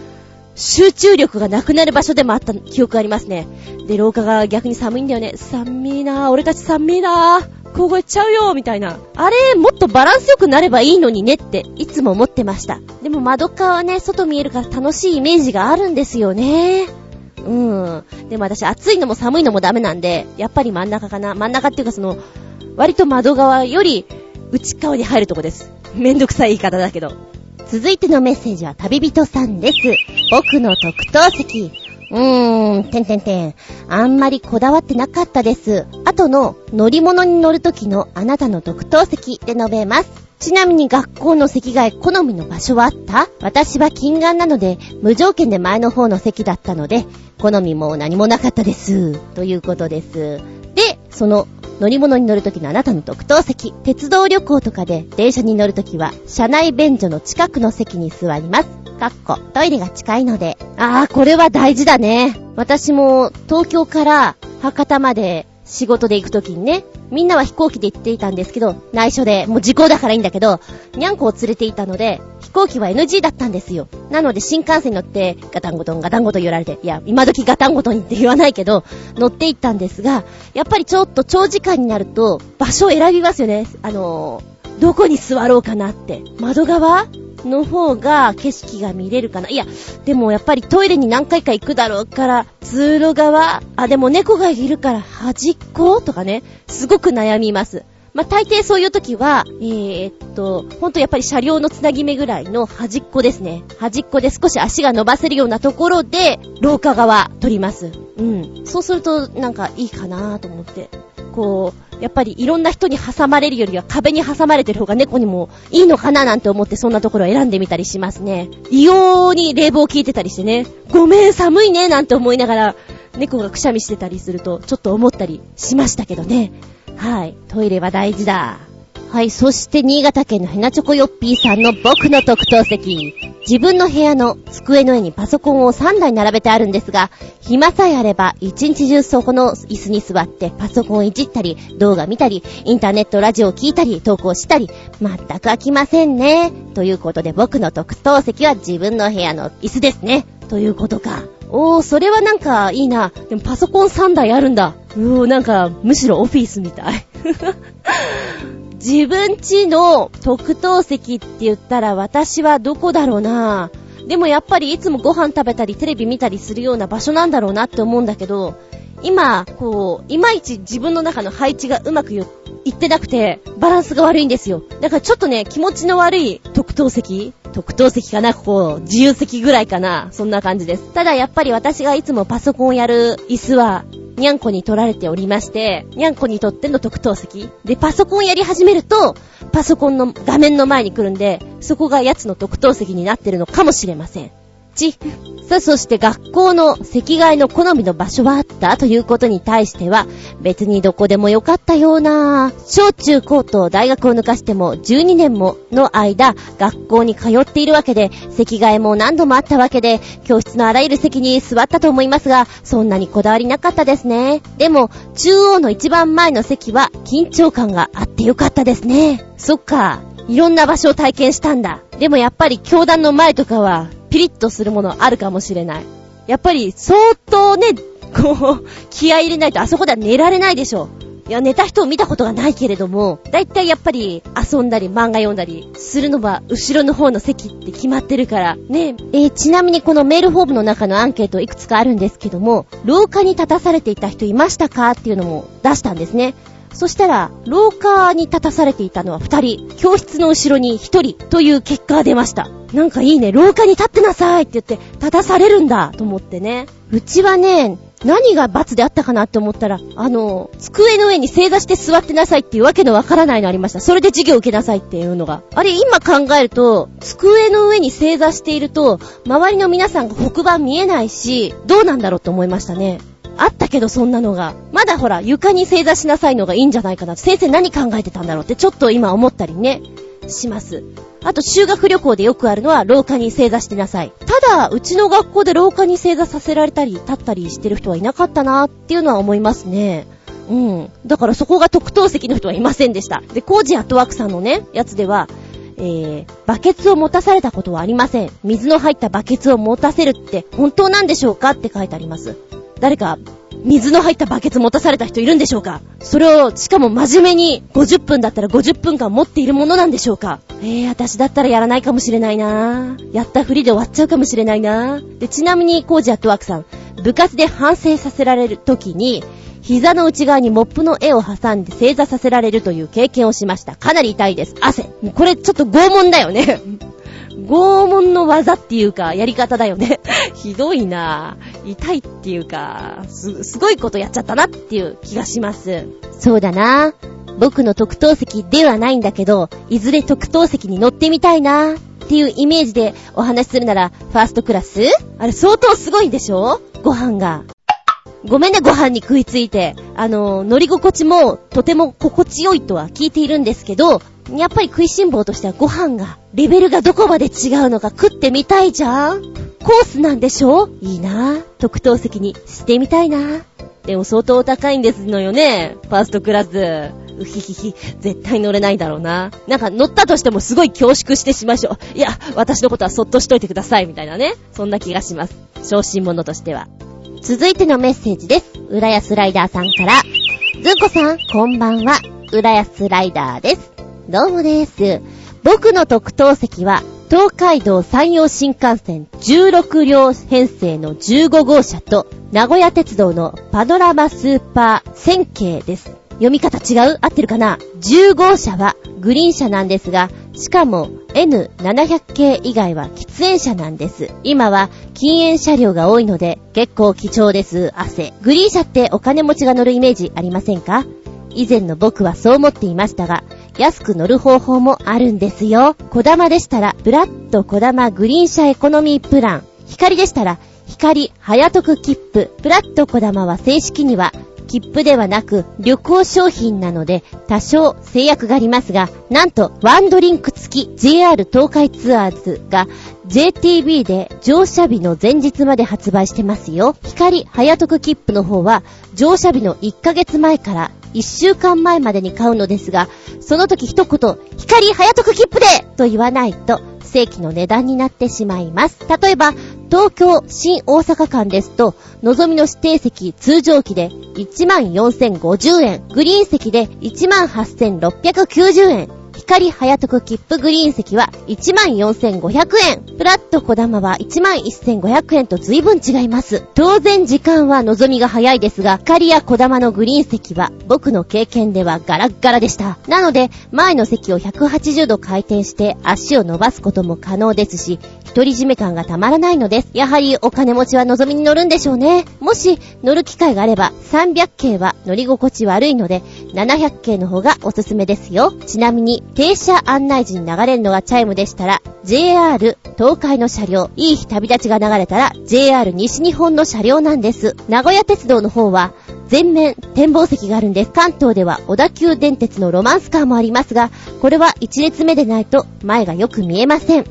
集中力がなくなる場所でもあった記憶ありますね。で、廊下が逆に寒いんだよね。寒いなぁ、俺たち寒いなぁ、凍えちゃうよ、みたいな。あれ、もっとバランスよくなればいいのにねって、いつも思ってました。でも窓側はね、外見えるから楽しいイメージがあるんですよね。うん。でも私暑いのも寒いのもダメなんで、やっぱり真ん中かな。真ん中っていうかその、割と窓側より内側に入るとこです。めんどくさい言い方だけど。続いてのメッセージは旅人さんです。僕の特等席。うーん、てんてんてん。あんまりこだわってなかったです。後の乗り物に乗るときのあなたの特等席で述べます。ちなみに学校の席替え好みの場所はあった？私は近眼なので無条件で前の方の席だったので好みも何もなかったです。ということです。で、その乗り物に乗るときのあなたの特等席。鉄道旅行とかで電車に乗るときは車内便所の近くの席に座ります。かっこ、トイレが近いので。あー、これは大事だね。私も東京から博多まで仕事で行くときにね、みんなは飛行機で行っていたんですけど、内緒で、もう時効だからいいんだけど、にゃんこを連れていたので、飛行機は NG だったんですよ。なので新幹線に乗って、ガタンゴトンガタンゴトン言われて、いや、今時ガタンゴトンって言わないけど、乗って行ったんですが、やっぱりちょっと長時間になると、場所を選びますよね。あのー、どこに座ろうかなって。窓側の方が景色が見れるかな。いや、でもやっぱりトイレに何回か行くだろうから、通路側、あ、でも猫がいるから端っことかね、すごく悩みます。まあ、大抵そういう時は、えー、っと、ほんとやっぱり車両のつなぎ目ぐらいの端っこですね。端っこで少し足が伸ばせるようなところで、廊下側取ります。うん。そうすると、なんかいいかなと思って。こう、やっぱりいろんな人に挟まれるよりは壁に挟まれてる方が猫にもいいのかななんて思ってそんなところを選んでみたりしますね。異様に冷房効いてたりしてね、ごめん寒いねなんて思いながら猫がくしゃみしてたりするとちょっと思ったりしましたけどね。はい。トイレは大事だ。はい、そして新潟県のヘナチョコヨッピーさんの僕の特等席。自分の部屋の机の上にパソコンを3台並べてあるんですが、暇さえあれば一日中そこの椅子に座ってパソコンをいじったり、動画見たり、インターネットラジオを聞いたり、投稿したり、全く飽きませんね。ということで僕の特等席は自分の部屋の椅子ですね。ということか。おー、それはなんかいいな。でもパソコン3台あるんだ。うー、なんかむしろオフィスみたい。自分ちの特等席って言ったら私はどこだろうなでもやっぱりいつもご飯食べたりテレビ見たりするような場所なんだろうなって思うんだけど、今、こう、いまいち自分の中の配置がうまくいってなくて、バランスが悪いんですよ。だからちょっとね、気持ちの悪い特等席特等席かなここ、自由席ぐらいかなそんな感じです。ただやっぱり私がいつもパソコンをやる椅子は、にゃんこに取られておりまして、にゃんこにとっての特等席。で、パソコンやり始めると、パソコンの画面の前に来るんで、そこが奴の特等席になってるのかもしれません。ち。さあ、そして学校の席替えの好みの場所はあったということに対しては、別にどこでもよかったような。小中高と大学を抜かしても12年もの間、学校に通っているわけで、席替えも何度もあったわけで、教室のあらゆる席に座ったと思いますが、そんなにこだわりなかったですね。でも、中央の一番前の席は緊張感があってよかったですね。そっか。いろんな場所を体験したんだ。でもやっぱり教団の前とかは、ピリッとするものあるかもしれない。やっぱり相当ね、こう、気合い入れないとあそこでは寝られないでしょ。いや、寝た人を見たことがないけれども、だいたいやっぱり遊んだり漫画読んだりするのは後ろの方の席って決まってるから、ね。えー、ちなみにこのメールフォームの中のアンケートいくつかあるんですけども、廊下に立たされていた人いましたか？っていうのも出したんですね。そしたら、廊下に立たされていたのは二人、教室の後ろに一人という結果が出ました。なんかいいね、廊下に立ってなさいって言って、立たされるんだと思ってね。うちはね、何が罰であったかなって思ったら、あの、机の上に正座して座ってなさいっていうわけのわからないのありました。それで授業受けなさいっていうのが。あれ、今考えると、机の上に正座していると、周りの皆さんが黒板見えないし、どうなんだろうって思いましたね。あったけどそんなのが。まだほら、床に正座しなさいのがいいんじゃないかな。先生何考えてたんだろうってちょっと今思ったりね、します。あと修学旅行でよくあるのは廊下に正座してなさい。ただ、うちの学校で廊下に正座させられたり、立ったりしてる人はいなかったなっていうのは思いますね。うん。だからそこが特等席の人はいませんでした。で、コージアットワークさんのね、やつでは、えー、バケツを持たされたことはありません。水の入ったバケツを持たせるって本当なんでしょうかって書いてあります。誰か、水の入ったバケツ持たされた人いるんでしょうか？それを、しかも真面目に50分だったら50分間持っているものなんでしょうか？えー、私だったらやらないかもしれないなやったふりで終わっちゃうかもしれないなで、ちなみに、コージアットワークさん、部活で反省させられる時に、膝の内側にモップの絵を挟んで正座させられるという経験をしました。かなり痛いです。汗。これちょっと拷問だよね。拷問の技っていうか、やり方だよね。ひどいなぁ。痛いっていうか、す、すごいことやっちゃったなっていう気がします。そうだな僕の特等席ではないんだけど、いずれ特等席に乗ってみたいなっていうイメージでお話しするなら、ファーストクラス？あれ相当すごいんでしょ？ご飯が。ごめんね、ご飯に食いついて。あの、乗り心地もとても心地よいとは聞いているんですけど、やっぱり食いしん坊としてはご飯が、レベルがどこまで違うのか食ってみたいじゃんコースなんでしょいいなぁ。特等席にしてみたいなでも相当高いんですのよね。ファーストクラス。うひひひ、絶対乗れないだろうな。なんか乗ったとしてもすごい恐縮してしましょう。いや、私のことはそっとしといてください、みたいなね。そんな気がします。昇進者としては。続いてのメッセージです。浦安ライダーさんから。ずんこさん、こんばんは。浦安ライダーです。どうもです。僕の特等席は、東海道山陽新幹線16両編成の15号車と、名古屋鉄道のパノラマスーパー1000系です。読み方違う？合ってるかな ?10 号車はグリーン車なんですが、しかも N700 系以外は喫煙車なんです。今は禁煙車両が多いので結構貴重です、汗。グリーン車ってお金持ちが乗るイメージありませんか？以前の僕はそう思っていましたが、安く乗る方法もあるんですよ。小玉でしたら、ブラッド小玉グリーン車エコノミープラン。光でしたら、光早得切符。ブラッド小玉は正式には、切符ではなく旅行商品なので多少制約がありますが、なんとワンドリンク付き JR 東海ツアーズが JTB で乗車日の前日まで発売してますよ。光早得切符の方は乗車日の1ヶ月前から一週間前までに買うのですが、その時一言、光早得切符でと言わないと、正規の値段になってしまいます。例えば、東京、新大阪間ですと、望みの指定席通常期で14,050円、グリーン席で18,690円、光早得切符グリーン席は14,500円。プラット小玉は11,500円と随分違います。当然時間は望みが早いですが、光や小玉のグリーン席は僕の経験ではガラッガラでした。なので、前の席を180度回転して足を伸ばすことも可能ですし、独り占め感がたまらないのです。やはりお金持ちは望みに乗るんでしょうね。もし乗る機会があれば、300系は乗り心地悪いので、700系の方がおすすめですよ。ちなみに、停車案内時に流れるのがチャイムでしたら、JR 東海の車両、いい日旅立ちが流れたら、JR 西日本の車両なんです。名古屋鉄道の方は、全面展望席があるんです。関東では小田急電鉄のロマンスカーもありますが、これは1列目でないと前がよく見えません。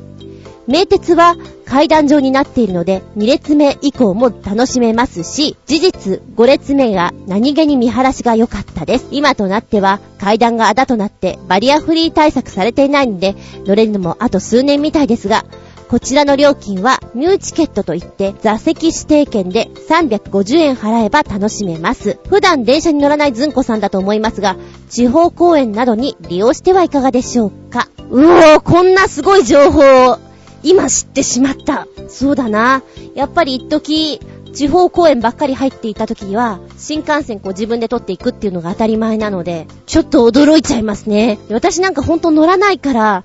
名鉄は階段状になっているので、2列目以降も楽しめますし、事実5列目が何気に見晴らしが良かったです。今となっては階段があだとなってバリアフリー対策されていないので、乗れるのもあと数年みたいですが、こちらの料金はミューチケットといって座席指定券で350円払えば楽しめます。普段電車に乗らないずんこさんだと思いますが、地方公演などに利用してはいかがでしょうか？うおー、こんなすごい情報を今知ってしまった。そうだな。やっぱり一時、地方公演ばっかり入っていた時には、新幹線こう自分で撮っていくっていうのが当たり前なので、ちょっと驚いちゃいますね。私なんかほんと乗らないから、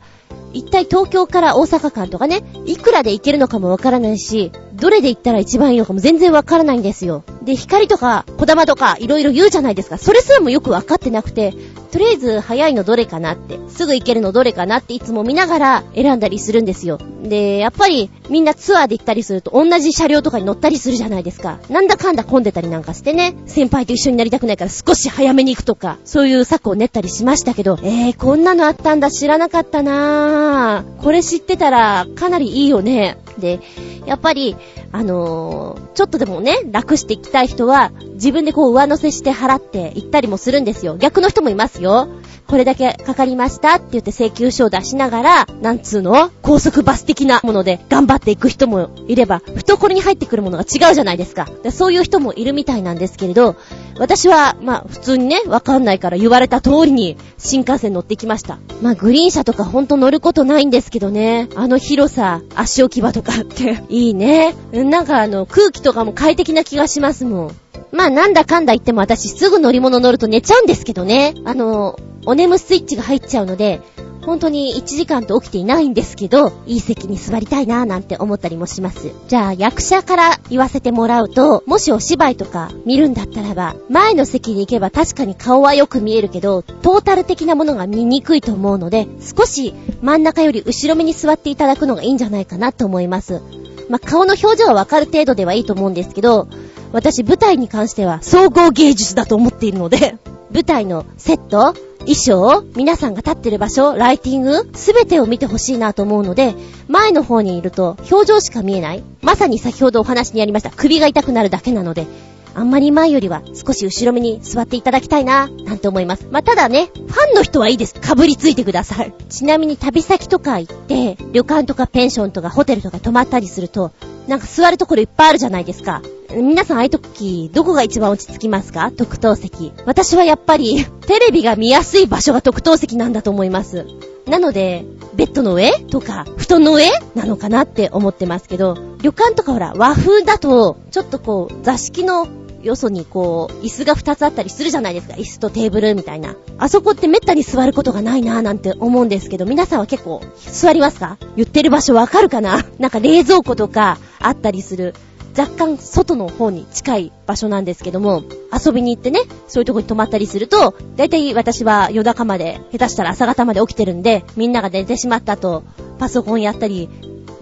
一体東京から大阪間とかね、いくらで行けるのかもわからないし、どれで行ったら一番いいのかも全然わからないんですよ。で、光とか、小玉とか、いろいろ言うじゃないですか。それすらもよくわかってなくて、とりあえず早いのどれかなって、すぐ行けるのどれかなっていつも見ながら選んだりするんですよ。で、やっぱりみんなツアーで行ったりすると同じ車両とかに乗ったりするじゃないですか。なんだかんだ混んでたりなんかしてね、先輩と一緒になりたくないから少し早めに行くとか、そういう策を練ったりしましたけど、えー、こんなのあったんだ知らなかったなぁ。これ知ってたらかなりいいよね。で、やっぱり、あのー、ちょっとでもね、楽していきたい人は、自分でこう上乗せして払って行ったりもするんですよ。逆の人もいますよ。これだけかかりましたって言って請求書を出しながら、なんつうの？高速バス的なもので頑張っていく人もいれば、懐に入ってくるものが違うじゃないですか。でそういう人もいるみたいなんですけれど、私は、まあ、普通にね、わかんないから言われた通りに新幹線乗ってきました。まあ、グリーン車とかほんと乗ることないんですけどね。あの広さ、足置き場とっていいね。なんかあの、空気とかも快適な気がしますもん。まあなんだかんだ言っても私すぐ乗り物乗ると寝ちゃうんですけどね。あの、お眠スイッチが入っちゃうので、本当に1時間と起きていないんですけど、いい席に座りたいなぁなんて思ったりもします。じゃあ役者から言わせてもらうと、もしお芝居とか見るんだったらば、前の席に行けば確かに顔はよく見えるけど、トータル的なものが見にくいと思うので、少し真ん中より後ろ目に座っていただくのがいいんじゃないかなと思います。まあ、顔の表情はわかる程度ではいいと思うんですけど、私舞台に関しては総合芸術だと思っているので、舞台のセット、衣装、皆さんが立ってる場所、ライティング、すべてを見てほしいなと思うので、前の方にいると表情しか見えない。まさに先ほどお話にありました首が痛くなるだけなので、あんまり前よりは少し後ろ目に座っていただきたいな、なんて思います。まあ、ただね、ファンの人はいいです。かぶりついてください。ちなみに旅先とか行って、旅館とかペンションとかホテルとか泊まったりすると、なんか座るところいっぱいあるじゃないですか。皆さんああいう時、どこが一番落ち着きますか？特等席。私はやっぱり、テレビが見やすい場所が特等席なんだと思います。なので、ベッドの上？とか、布団の上？なのかなって思ってますけど、旅館とかほら、和風だと、ちょっとこう、座敷のよそにこう、椅子が2つあったりするじゃないですか。椅子とテーブルみたいな。あそこってめったに座ることがないなぁなんて思うんですけど、皆さんは結構座りますか？言ってる場所わかるかな？なんか冷蔵庫とかあったりする。若干外の方に近い場所なんですけども、遊びに行ってね、そういうとこに泊まったりすると、だいたい私は夜中まで、下手したら朝方まで起きてるんで、みんなが寝てしまった後、パソコンやったり、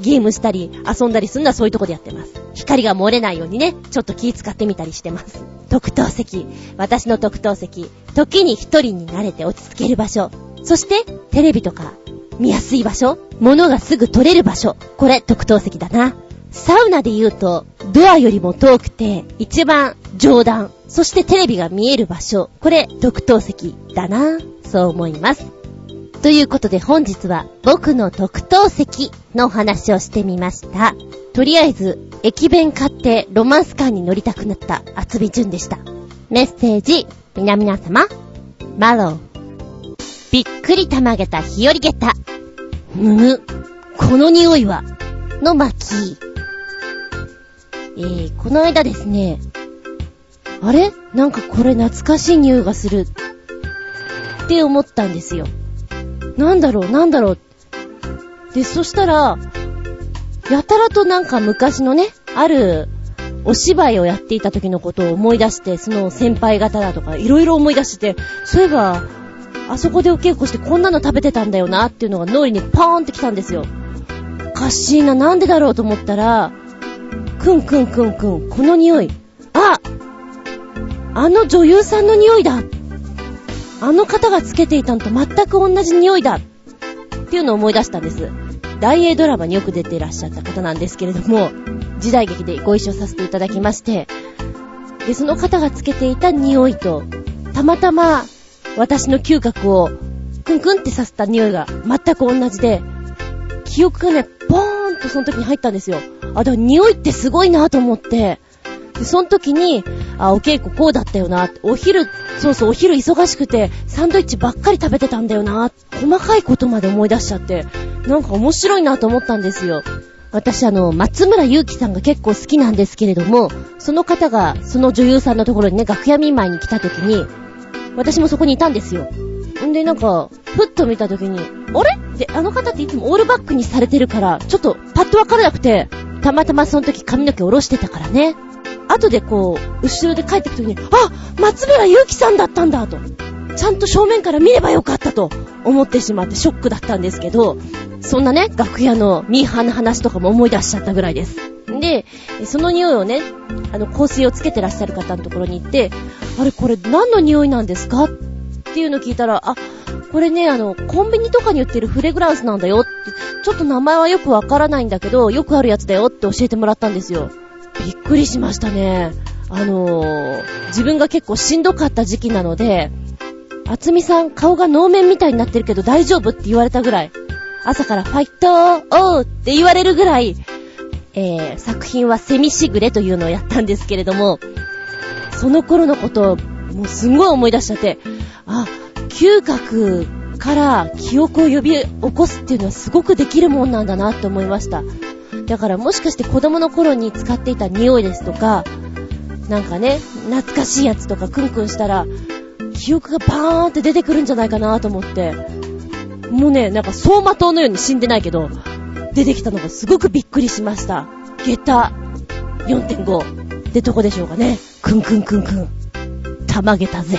ゲームしたり、遊んだりするのはそういうとこでやってます。光が漏れないようにね、ちょっと気使ってみたりしてます。特等席。私の特等席。時に一人になれて落ち着ける場所。そして、テレビとか、見やすい場所。物がすぐ取れる場所。これ、特等席だな。サウナで言うと、ドアよりも遠くて、一番上段、そしてテレビが見える場所。これ、特等席だな。そう思います。ということで本日は僕の特等席のお話をしてみました。とりあえず、駅弁買ってロマンスカーに乗りたくなった厚美純でした。メッセージ、皆々様、マロー。びっくりたまげた日和げた。むむ、この匂いは、の巻。えー、この間ですね、あれ？なんかこれ懐かしい匂いがする。って思ったんですよ。なんだろう、なんだろう。で、そしたら、やたらとなんか昔のね、あるお芝居をやっていた時のことを思い出して、その先輩方だとか、いろいろ思い出して、そういえば、あそこでお稽古してこんなの食べてたんだよなっていうのが脳裏にパーンってきたんですよ。おかしいな、なんでだろうと思ったら、くんくんくんくん、この匂い。ああの女優さんの匂いだあの方がつけていたのと全く同じ匂いだっていうのを思い出したんです。大英ドラマによく出ていらっしゃった方なんですけれども、時代劇でご一緒させていただきまして、で、その方がつけていた匂いと、たまたま私の嗅覚をクンクンってさせた匂いが全く同じで、記憶がね、ポーンとその時に入ったんですよ。あ、だから匂いってすごいなと思って、で、その時に、あ、お稽古こうだったよな。お昼、そうそう、お昼忙しくて、サンドイッチばっかり食べてたんだよな。細かいことまで思い出しちゃって、なんか面白いなと思ったんですよ。私あの、松村祐樹さんが結構好きなんですけれども、その方が、その女優さんのところにね、楽屋見舞いに来た時に、私もそこにいたんですよ。んで、なんか、ふっと見た時に、あれ？って、あの方っていつもオールバックにされてるから、ちょっとパッとわからなくて、たまたまその時髪の毛下ろしてたからね。後でこう、後ろで帰ってくときに、あ松村祐樹さんだったんだと。ちゃんと正面から見ればよかったと思ってしまってショックだったんですけど、そんなね、楽屋のミーハーの話とかも思い出しちゃったぐらいです。で、その匂いをね、あの、香水をつけてらっしゃる方のところに行って、あれこれ何の匂いなんですか？っていうの聞いたら、あ、これね、あの、コンビニとかに売ってるフレグランスなんだよって、ちょっと名前はよくわからないんだけど、よくあるやつだよって教えてもらったんですよ。びっくりしましたね。あのー、自分が結構しんどかった時期なので、あつみさん顔が能面みたいになってるけど大丈夫って言われたぐらい、朝からファイトおーって言われるぐらい、えー、作品はセミシグレというのをやったんですけれども、その頃のことをもうすんごい思い出しちゃって、あ、嗅覚から記憶を呼び起こすっていうのはすごくできるもんなんだなって思いました。だからもしかして子供の頃に使っていた匂いですとか、なんかね、懐かしいやつとかクンクンしたら、記憶がバーンって出てくるんじゃないかなと思って、もうね、なんか走馬灯のように死んでないけど、出てきたのがすごくびっくりしました。下駄4.5ってとこでしょうかね。クンクンクンクン。たまげたぜ。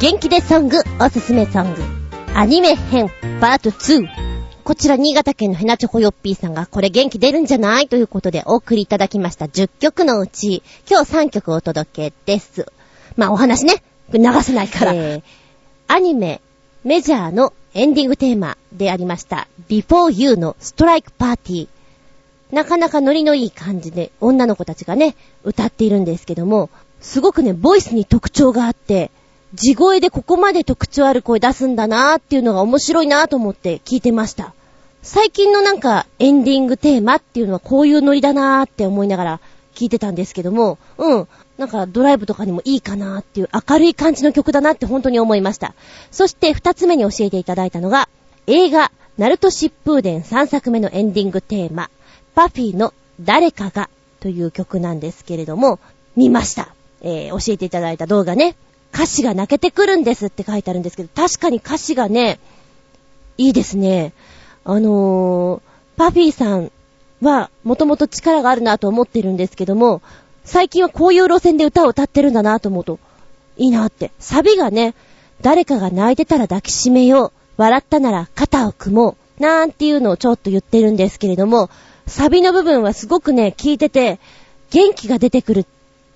元気でソング、おすすめソング。アニメ編、パート2。こちら新潟県のヘナチョコヨッピーさんがこれ元気出るんじゃない？ということでお送りいただきました10曲のうち、今日3曲お届けです。まあお話ね、流せないから。えー、アニメ、メジャーのエンディングテーマでありました、Before You のストライクパーティー。なかなかノリのいい感じで女の子たちがね、歌っているんですけども、すごくね、ボイスに特徴があって、地声でここまで特徴ある声出すんだなーっていうのが面白いなーと思って聞いてました。最近のなんかエンディングテーマっていうのはこういうノリだなーって思いながら聞いてたんですけども、うん、なんかドライブとかにもいいかなーっていう明るい感じの曲だなって本当に思いました。そして二つ目に教えていただいたのが、映画、ナルト疾風伝3作目のエンディングテーマ、パフィーの誰かがという曲なんですけれども、見ました。えー、教えていただいた動画ね。歌詞が泣けてくるんですって書いてあるんですけど、確かに歌詞がね、いいですね。あのー、パフィーさんはもともと力があるなと思ってるんですけども、最近はこういう路線で歌を歌ってるんだなと思うと、いいなって。サビがね、誰かが泣いてたら抱きしめよう。笑ったなら肩を組もう。なんていうのをちょっと言ってるんですけれども、サビの部分はすごくね、聞いてて、元気が出てくる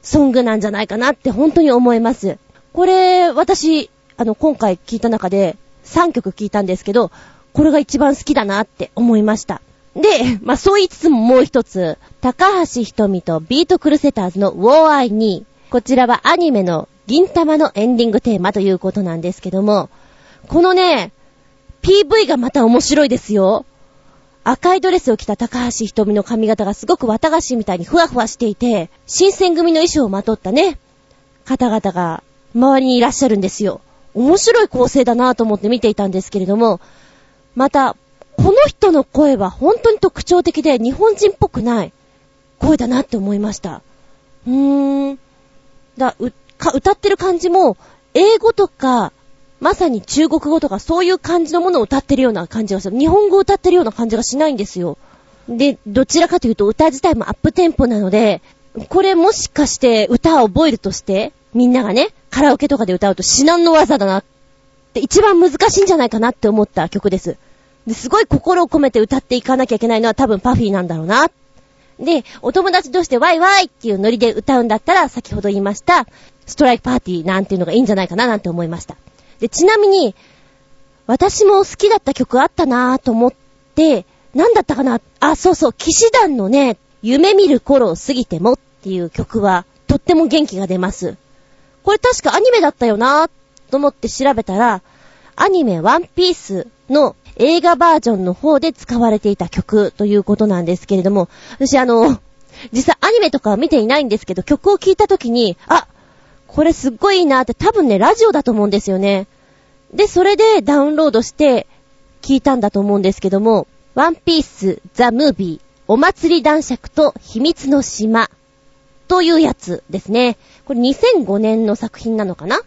ソングなんじゃないかなって本当に思います。これ、私、あの、今回聞いた中で3曲聞いたんですけど、これが一番好きだなって思いました。で、まあ、そう言いつつももう一つ、高橋瞳とみとビートクルセターズの War I n e。こちらはアニメの銀玉のエンディングテーマということなんですけども、このね、PV がまた面白いですよ。赤いドレスを着た高橋瞳の髪型がすごく綿菓子みたいにふわふわしていて、新選組の衣装をまとったね、方々が周りにいらっしゃるんですよ。面白い構成だなと思って見ていたんですけれども、また、この人の声は本当に特徴的で日本人っぽくない声だなって思いました。うーん。だ、歌ってる感じも、英語とか、まさに中国語とかそういう感じのものを歌ってるような感じがする。日本語を歌ってるような感じがしないんですよ。で、どちらかというと歌自体もアップテンポなので、これもしかして歌を覚えるとして、みんながね、カラオケとかで歌うと至難の技だなって一番難しいんじゃないかなって思った曲です。で、すごい心を込めて歌っていかなきゃいけないのは多分パフィーなんだろうな。で、お友達同士でワイワイっていうノリで歌うんだったら、先ほど言いました、ストライクパーティーなんていうのがいいんじゃないかななんて思いました。で、ちなみに、私も好きだった曲あったなぁと思って、なんだったかな？あ、そうそう、騎士団のね、夢見る頃を過ぎてもっていう曲は、とっても元気が出ます。これ確かアニメだったよなぁと思って調べたら、アニメワンピースの映画バージョンの方で使われていた曲ということなんですけれども、私あの、実際アニメとかは見ていないんですけど、曲を聴いた時に、あ、これすっごいいいなって多分ね、ラジオだと思うんですよね。で、それでダウンロードして聞いたんだと思うんですけども、ワンピース、ザ・ムービー、お祭り男爵と秘密の島というやつですね。これ2005年の作品なのかな？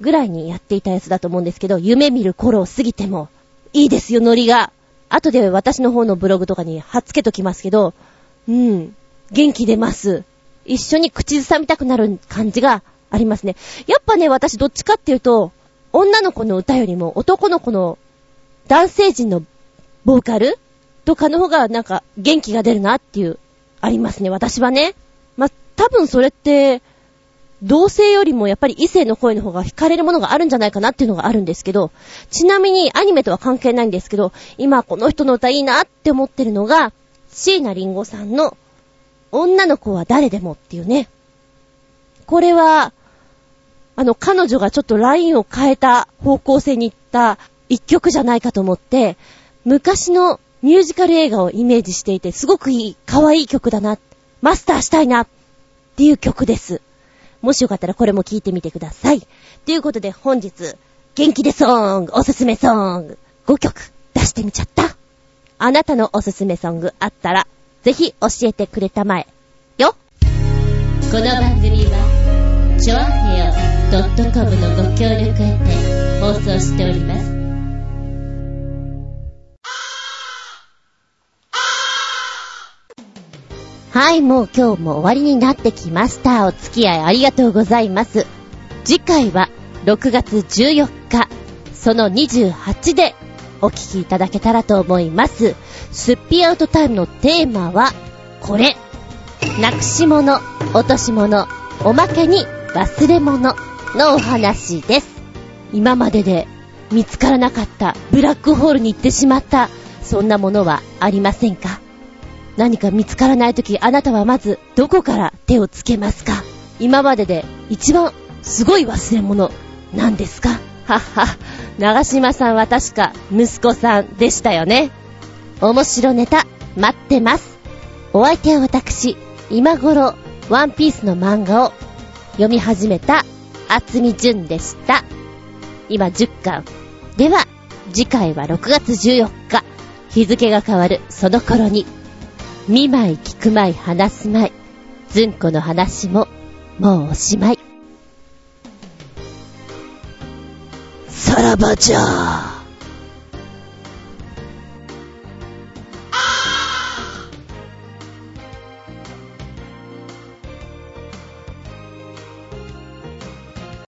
ぐらいにやっていたやつだと思うんですけど、夢見る頃を過ぎても、いいですよ、ノリが。後で私の方のブログとかに貼っつけときますけど、うん、元気出ます。一緒に口ずさみたくなる感じがありますね。やっぱね、私どっちかっていうと、女の子の歌よりも男の子の男性陣のボーカルとかの方がなんか元気が出るなっていう、ありますね、私はね。ま多分それって、同性よりもやっぱり異性の声の方が惹かれるものがあるんじゃないかなっていうのがあるんですけど、ちなみにアニメとは関係ないんですけど、今この人の歌いいなって思ってるのが、椎名林檎さんの女の子は誰でもっていうね。これは、あの、彼女がちょっとラインを変えた方向性に行った一曲じゃないかと思って、昔のミュージカル映画をイメージしていて、すごくいい、可愛い曲だな、マスターしたいな、っていう曲です。もしよかったらこれも聴いてみてください。ということで本日、元気でソング、おすすめソング、5曲出してみちゃった。あなたのおすすめソングあったら、ぜひ教えてくれたまえ。よこの番組は、ちょあへよ .com のご協力へて放送しております。はい、もう今日も終わりになってきました。お付き合いありがとうございます。次回は6月14日、その28でお聞きいただけたらと思います。スッピーアウトタイムのテーマは、これ。なくし物、落とし物、おまけに忘れ物のお話です。今までで見つからなかったブラックホールに行ってしまった、そんなものはありませんか？何か見つからないとき、あなたはまずどこから手をつけますか？今までで一番すごい忘れ物、何ですか？はっは、長島さんは確か息子さんでしたよね。面白ネタ、待ってます。お相手は私、今頃、ワンピースの漫画を読み始めた、厚み純でした。今10巻。では、次回は6月14日、日付が変わるその頃に、見舞い聞くまい話すまい。ずんこの話も、もうおしまい。さらばじゃー。